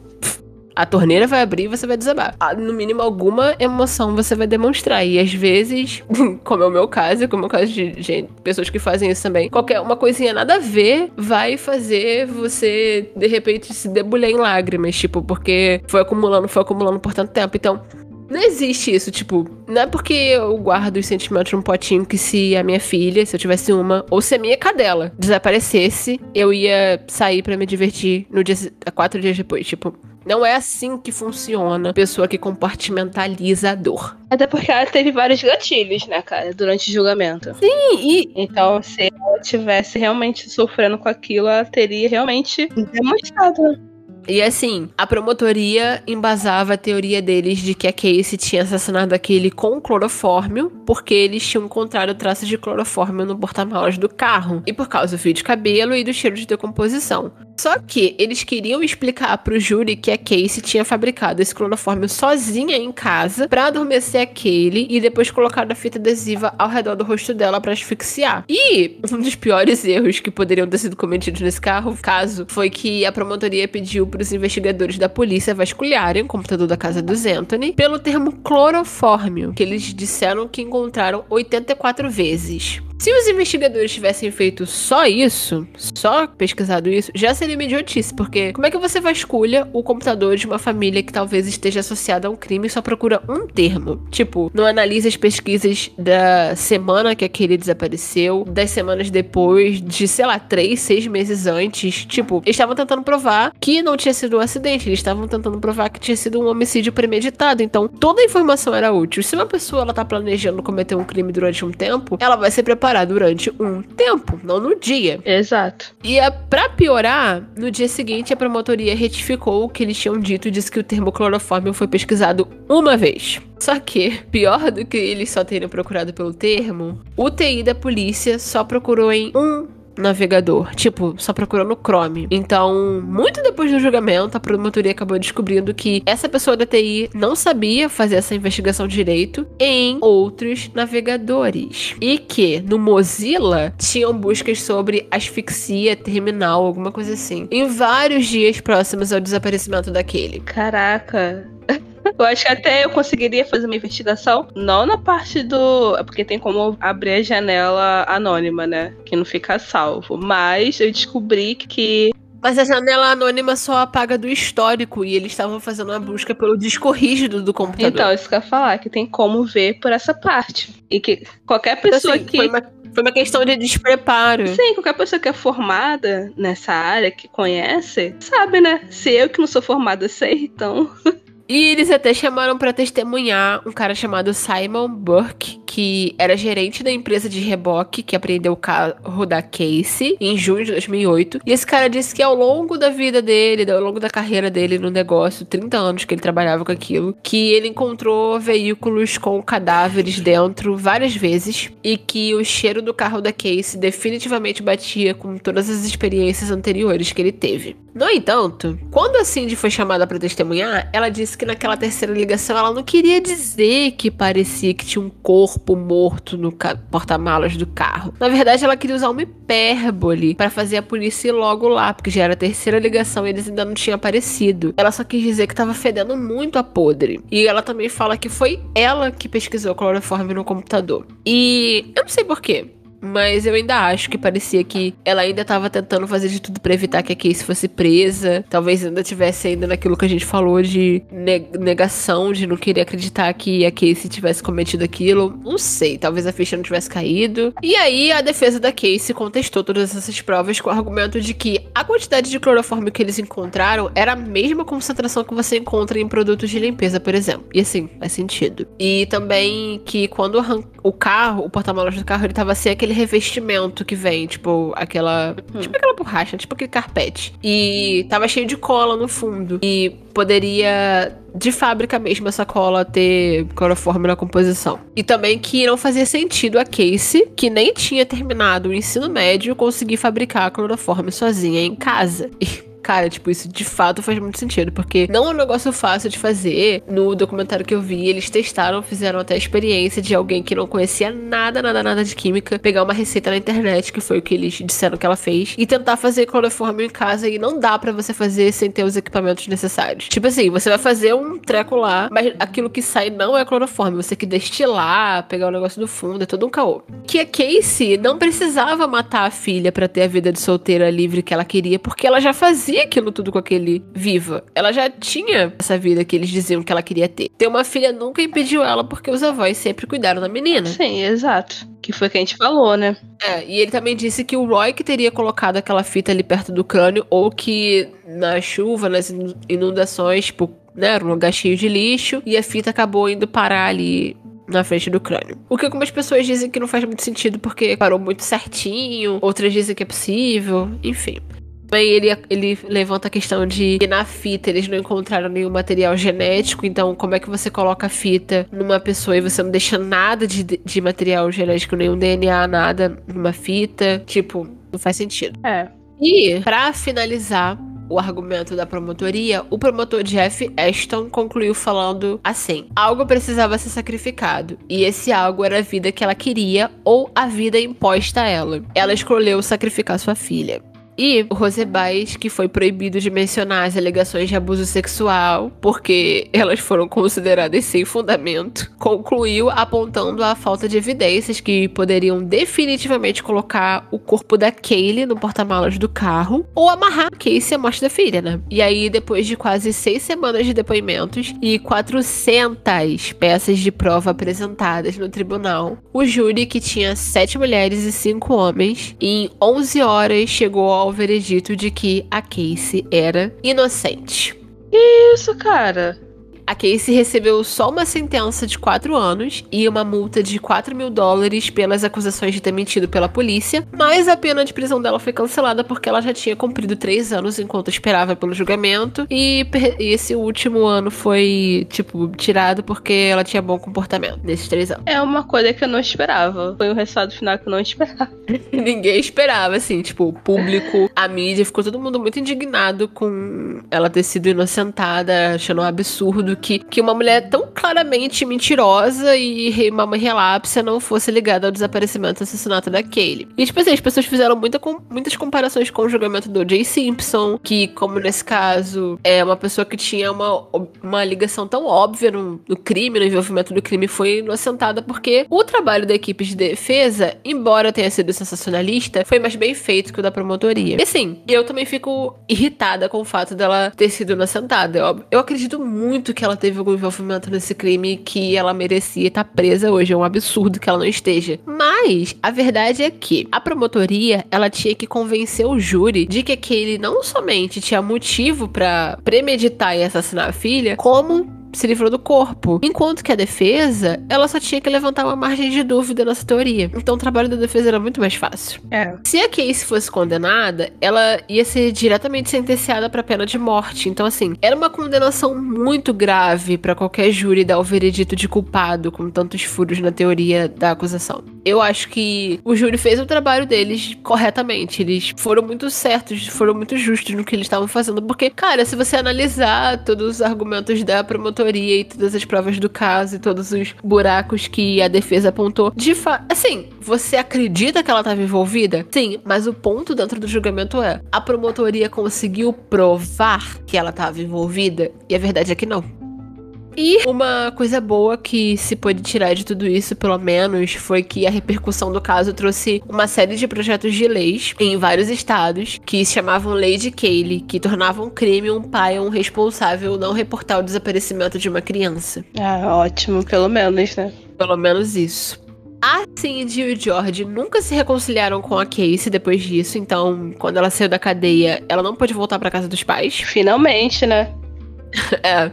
a torneira vai abrir e você vai desabar. Ah, no mínimo, alguma emoção você vai demonstrar. E às vezes, como é o meu caso, como é o caso de gente, pessoas que fazem isso também, qualquer uma coisinha nada a ver vai fazer você, de repente, se debulhar em lágrimas. Tipo, porque foi acumulando, foi acumulando por tanto tempo. Então, não existe isso, tipo, não é porque eu guardo os sentimentos num potinho que se a minha filha, se eu tivesse uma, ou se a minha cadela desaparecesse, eu ia sair para me divertir no dia quatro dias depois. Tipo, não é assim que funciona pessoa que compartimentaliza a dor. Até porque ela teve vários gatilhos, né, cara, durante o julgamento. Sim, e. Então, se ela tivesse realmente sofrendo com aquilo, ela teria realmente demonstrado. E assim, a promotoria embasava a teoria deles de que a Casey tinha assassinado aquele com clorofórmio, porque eles tinham encontrado traços de clorofórmio no porta-malas do carro, e por causa do fio de cabelo e do cheiro de decomposição. Só que eles queriam explicar pro júri que a Casey tinha fabricado esse clorofórmio sozinha em casa para adormecer aquele e depois colocar a fita adesiva ao redor do rosto dela para asfixiar. E um dos piores erros que poderiam ter sido cometidos nesse carro, caso, foi que a promotoria pediu para os investigadores da polícia vasculharem o computador da casa dos Anthony pelo termo clorofórmio, que eles disseram que encontraram 84 vezes. Se os investigadores tivessem feito só isso, só pesquisado isso, já seria uma idiotice, porque como é que você vasculha o computador de uma família que talvez esteja associada a um crime e só procura um termo? Tipo, não analisa as pesquisas da semana que aquele desapareceu, das semanas depois, de sei lá, três, seis meses antes. Tipo, eles estavam tentando provar que não tinha sido um acidente, eles estavam tentando provar que tinha sido um homicídio premeditado. Então, toda a informação era útil. Se uma pessoa ela tá planejando cometer um crime durante um tempo, ela vai ser preparada parar durante um tempo, não no dia. Exato. E a, pra piorar, no dia seguinte a promotoria retificou o que eles tinham dito e disse que o termo clorofórmio foi pesquisado uma vez. Só que, pior do que eles só terem procurado pelo termo, o TI da polícia só procurou em um navegador, tipo, só procurou no Chrome. Então, muito depois do julgamento, a promotoria acabou descobrindo que essa pessoa da TI não sabia fazer essa investigação direito em outros navegadores. E que no Mozilla tinham buscas sobre asfixia terminal, alguma coisa assim, em vários dias próximos ao desaparecimento daquele. Caraca. Eu acho que até eu conseguiria fazer uma investigação, não na parte do. Porque tem como abrir a janela anônima, né? Que não fica salvo. Mas eu descobri que mas a janela anônima só apaga do histórico e eles estavam fazendo uma busca pelo disco rígido do computador. Então, isso que eu ia falar, que tem como ver por essa parte. E que qualquer pessoa então, assim, que. Foi uma, foi uma questão de despreparo. Sim, qualquer pessoa que é formada nessa área, que conhece, sabe, né? Se eu que não sou formada sei, então. E eles até chamaram para testemunhar um cara chamado Simon Burke, que era gerente da empresa de reboque que apreendeu o carro da Casey em junho de 2008. E esse cara disse que ao longo da vida dele, ao longo da carreira dele no negócio, 30 anos que ele trabalhava com aquilo, que ele encontrou veículos com cadáveres dentro várias vezes e que o cheiro do carro da Casey definitivamente batia com todas as experiências anteriores que ele teve. No entanto, quando a Cindy foi chamada para testemunhar, ela disse que naquela terceira ligação ela não queria dizer que parecia que tinha um corpo morto no porta-malas do carro. Na verdade, ela queria usar uma hipérbole para fazer a polícia ir logo lá, porque já era a terceira ligação e eles ainda não tinham aparecido. Ela só quis dizer que tava fedendo muito a podre. E ela também fala que foi ela que pesquisou cloroforme no computador. E eu não sei porquê. Mas eu ainda acho que parecia que ela ainda tava tentando fazer de tudo para evitar que a Casey fosse presa. Talvez ainda tivesse ainda naquilo que a gente falou de negação, de não querer acreditar que a Casey tivesse cometido aquilo. Não sei, talvez a ficha não tivesse caído. E aí a defesa da Casey contestou todas essas provas com o argumento de que a quantidade de clorofórmio que eles encontraram era a mesma concentração que você encontra em produtos de limpeza, por exemplo. E assim, faz sentido. E também que quando o carro, o porta-malas do carro, ele tava sem aquele revestimento que vem, tipo, aquela. Hum. Tipo aquela borracha, tipo aquele carpete. E tava cheio de cola no fundo. E poderia de fábrica mesmo essa cola ter cloroforme na composição. E também que não fazia sentido a Casey, que nem tinha terminado o ensino médio, conseguir fabricar cloroforme sozinha em casa. E Cara, tipo, isso de fato faz muito sentido, porque não é um negócio fácil de fazer. No documentário que eu vi, eles testaram, fizeram até a experiência de alguém que não conhecia nada, nada, nada de química, pegar uma receita na internet, que foi o que eles disseram que ela fez, e tentar fazer cloroforme em casa, e não dá para você fazer sem ter os equipamentos necessários. Tipo assim, você vai fazer um treco lá, mas aquilo que sai não é cloroforme, você tem que destilar, pegar o negócio do fundo, é todo um caô. Que a Casey não precisava matar a filha para ter a vida de solteira livre que ela queria, porque ela já fazia fazia aquilo tudo com aquele viva. Ela já tinha essa vida que eles diziam que ela queria ter. Ter uma filha nunca impediu ela, porque os avós sempre cuidaram da menina. Sim, exato. Que foi o que a gente falou, né? É, e ele também disse que o Roy que teria colocado aquela fita ali perto do crânio, ou que na chuva, nas inundações, tipo, né, era um lugar cheio de lixo, e a fita acabou indo parar ali na frente do crânio. O que algumas pessoas dizem que não faz muito sentido porque parou muito certinho, outras dizem que é possível, enfim. Também ele, ele levanta a questão de que na fita eles não encontraram nenhum material genético, então como é que você coloca a fita numa pessoa e você não deixa nada de, de material genético, nenhum DNA, nada numa fita? Tipo, não faz sentido. É. E, para finalizar, o argumento da promotoria, o promotor Jeff Ashton concluiu falando assim: algo precisava ser sacrificado, e esse algo era a vida que ela queria ou a vida imposta a ela. Ela escolheu sacrificar sua filha. E o Rosebais, que foi proibido de mencionar as alegações de abuso sexual, porque elas foram consideradas sem fundamento, concluiu apontando a falta de evidências que poderiam definitivamente colocar o corpo da Kaylee no porta-malas do carro ou amarrar Casey à morte da filha, né? E aí, depois de quase seis semanas de depoimentos e 400 peças de prova apresentadas no tribunal, o júri, que tinha sete mulheres e cinco homens, em 11 horas chegou ao ao veredito de que a Casey era inocente. Isso, cara. A Casey recebeu só uma sentença de 4 anos e uma multa de 4 mil dólares pelas acusações de ter mentido pela polícia, mas a pena de prisão dela foi cancelada porque ela já tinha cumprido 3 anos enquanto esperava pelo julgamento e esse último ano foi, tipo, tirado porque ela tinha bom comportamento nesses 3 anos. É uma coisa que eu não esperava. Foi o resultado final que eu não esperava. Ninguém esperava, assim, tipo, o público, a mídia, ficou todo mundo muito indignado com ela ter sido inocentada, achando um absurdo que, que uma mulher tão claramente mentirosa e uma mãe relapsa não fosse ligada ao desaparecimento e assassinato da Kaylee. E, tipo assim, as pessoas fizeram muita, com, muitas comparações com o julgamento do Jay Simpson, que, como nesse caso, é uma pessoa que tinha uma, uma ligação tão óbvia no, no crime, no envolvimento do crime, foi inocentada porque o trabalho da equipe de defesa, embora tenha sido sensacionalista, foi mais bem feito que o da promotoria. E assim, eu também fico irritada com o fato dela ter sido inocentada. Eu, eu acredito muito que ela teve algum envolvimento nesse crime que ela merecia estar presa hoje. É um absurdo que ela não esteja. Mas a verdade é que a promotoria ela tinha que convencer o júri de que aquele não somente tinha motivo para premeditar e assassinar a filha, como se livrou do corpo. Enquanto que a defesa, ela só tinha que levantar uma margem de dúvida nessa teoria. Então o trabalho da defesa era muito mais fácil. É. Se a Casey fosse condenada, ela ia ser diretamente sentenciada para pena de morte. Então assim, era uma condenação muito grave para qualquer júri dar o veredito de culpado com tantos furos na teoria da acusação. Eu acho que o júri fez o trabalho deles corretamente. Eles foram muito certos, foram muito justos no que eles estavam fazendo, porque cara, se você analisar todos os argumentos da e todas as provas do caso e todos os buracos que a defesa apontou. De fato, assim, você acredita que ela estava envolvida? Sim, mas o ponto dentro do julgamento é: a promotoria conseguiu provar que ela estava envolvida? E a verdade é que não. E uma coisa boa que se pôde tirar de tudo isso, pelo menos, foi que a repercussão do caso trouxe uma série de projetos de leis em vários estados que se chamavam Lei de Cayley, que tornavam crime um pai ou um responsável não reportar o desaparecimento de uma criança. Ah, ótimo, pelo menos, né? Pelo menos isso. A Cindy e o George nunca se reconciliaram com a Casey depois disso, então, quando ela saiu da cadeia, ela não pôde voltar pra casa dos pais. Finalmente, né? É,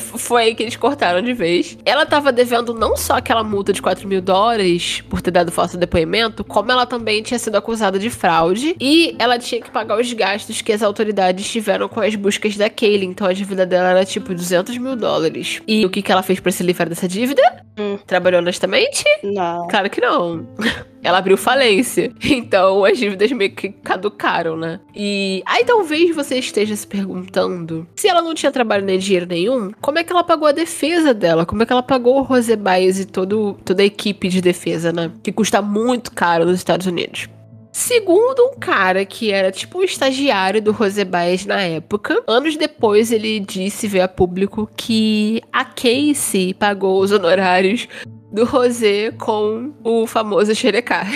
foi aí que eles cortaram de vez. Ela tava devendo não só aquela multa de 4 mil dólares por ter dado falso depoimento, como ela também tinha sido acusada de fraude e ela tinha que pagar os gastos que as autoridades tiveram com as buscas da Kaylee. Então a dívida dela era tipo 200 mil dólares. E o que, que ela fez para se livrar dessa dívida? Hum. Trabalhou honestamente? Não. Claro que não. ela abriu falência. Então as dívidas meio que caducaram, né? E aí talvez você esteja se perguntando se ela não tinha trabalho nem dinheiro nenhum, como é que ela pagou a defesa dela? Como é que ela pagou o Rose Baez e todo, toda a equipe de defesa, né? Que custa muito caro nos Estados Unidos. Segundo um cara que era tipo um estagiário do Rose Baez na época, anos depois ele disse ver a público que a Casey pagou os honorários do Rosé com o famoso xerecard.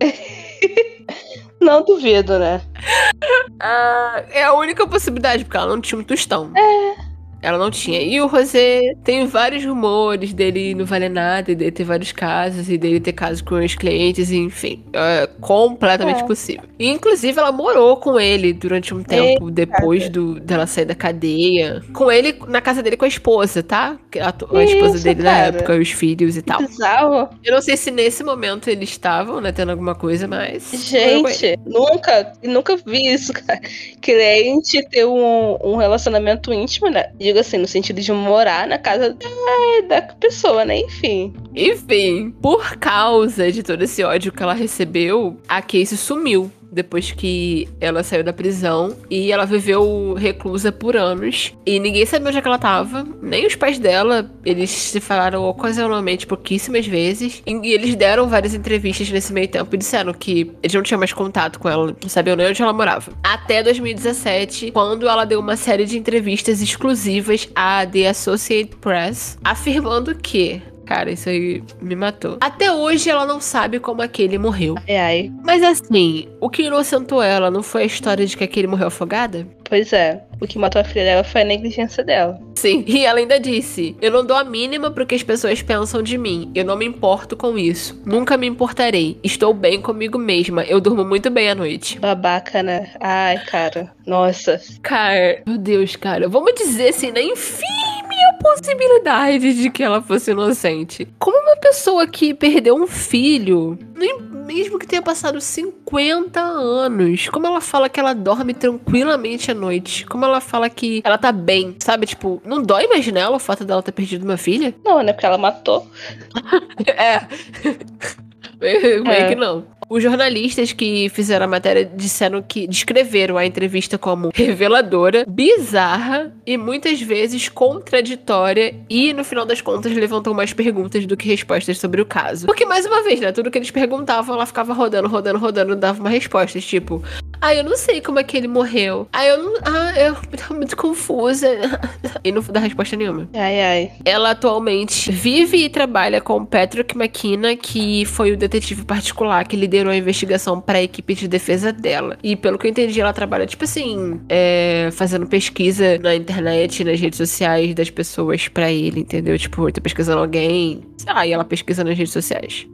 Não duvido, né? Ah, é a única possibilidade, porque ela não tinha um tostão. É. Ela não tinha. E o Rosé tem vários rumores dele não valer nada, dele ter vários casos, e dele ter casos com os clientes, enfim. É completamente é. possível. E, inclusive, ela morou com ele durante um tempo Eita. depois do, dela sair da cadeia. Com ele na casa dele com a esposa, tá? A, a esposa Isso, dele cara. na época, os filhos e tal. Bizarro. Eu não sei se nesse momento eles estavam, né, tendo alguma coisa, mas. Gente, nunca, nunca vi isso, cara. Cliente ter um, um relacionamento íntimo, né? Digo assim, no sentido de morar na casa da, da pessoa, né? Enfim. Enfim, por causa de todo esse ódio que ela recebeu, a Casey sumiu depois que ela saiu da prisão e ela viveu reclusa por anos. E ninguém sabia onde é que ela tava, nem os pais dela, eles se falaram ocasionalmente pouquíssimas vezes. E eles deram várias entrevistas nesse meio tempo e disseram que eles não tinham mais contato com ela, não sabiam nem onde ela morava. Até 2017, quando ela deu uma série de entrevistas exclusivas à The Associated Press, afirmando que Cara, isso aí me matou. Até hoje ela não sabe como aquele morreu. Ai, ai. Mas assim, o que inocentou ela não foi a história de que aquele morreu afogada? Pois é. O que matou a filha dela foi a negligência dela. Sim, e ela ainda disse: Eu não dou a mínima pro que as pessoas pensam de mim. Eu não me importo com isso. Nunca me importarei. Estou bem comigo mesma. Eu durmo muito bem à noite. Babaca, né? Ai, cara. Nossa. Cara, meu Deus, cara. Vamos dizer assim, né? Enfim possibilidade de que ela fosse inocente. Como uma pessoa que perdeu um filho, mesmo que tenha passado 50 anos, como ela fala que ela dorme tranquilamente à noite? Como ela fala que ela tá bem, sabe? Tipo, não dói mais nela o fato dela ter perdido uma filha? Não, né? Porque ela matou. é. Meio é. que não. Os jornalistas que fizeram a matéria disseram que descreveram a entrevista como reveladora, bizarra e muitas vezes contraditória e no final das contas levantou mais perguntas do que respostas sobre o caso. Porque mais uma vez, né, tudo que eles perguntavam, ela ficava rodando, rodando, rodando, dava uma resposta, tipo, ah, eu não sei como é que ele morreu. Ah, eu não, ah, eu tô muito confusa. e não dá resposta nenhuma. Ai, ai. Ela atualmente vive e trabalha com Patrick McKenna, que foi o detetive particular que liderou a investigação para a equipe de defesa dela. E pelo que eu entendi, ela trabalha, tipo assim, é, fazendo pesquisa na internet, nas redes sociais das pessoas para ele, entendeu? Tipo, tá pesquisando alguém, sei lá, e ela pesquisa nas redes sociais.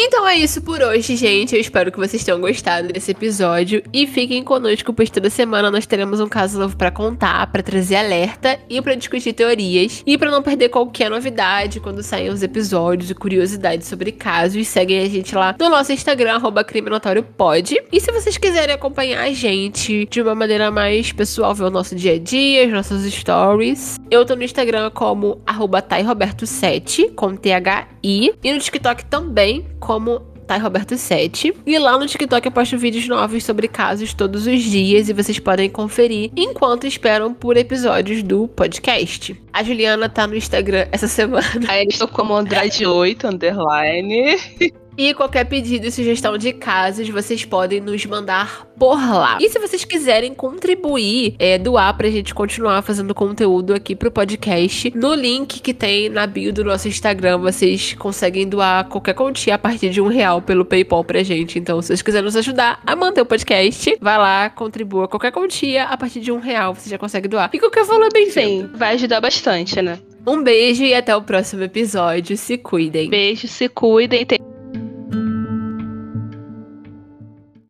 Então é isso por hoje, gente. Eu espero que vocês tenham gostado desse episódio e fiquem conosco, pois toda semana nós teremos um caso novo para contar, para trazer alerta e para discutir teorias e para não perder qualquer novidade quando saem os episódios e curiosidades sobre casos. Seguem a gente lá no nosso Instagram @criminotauriopod. E se vocês quiserem acompanhar a gente de uma maneira mais pessoal, ver o nosso dia a dia, as nossas stories, eu tô no Instagram como @tairoberto7 com T H I e no TikTok também como Thay Roberto 7. E lá no TikTok eu posto vídeos novos sobre casos todos os dias e vocês podem conferir enquanto esperam por episódios do podcast. A Juliana tá no Instagram essa semana. Aí eles estão como Andrade 8, underline. E qualquer pedido e sugestão de casos, vocês podem nos mandar por lá. E se vocês quiserem contribuir, é, doar pra gente continuar fazendo conteúdo aqui pro podcast, no link que tem na bio do nosso Instagram, vocês conseguem doar qualquer quantia a partir de um real pelo PayPal pra gente. Então, se vocês quiserem nos ajudar a manter o podcast, vai lá, contribua qualquer quantia a partir de um real, você já consegue doar. E qualquer valor é bem Sim, vai ajudar bastante, né? Um beijo e até o próximo episódio. Se cuidem. Beijo, se cuidem.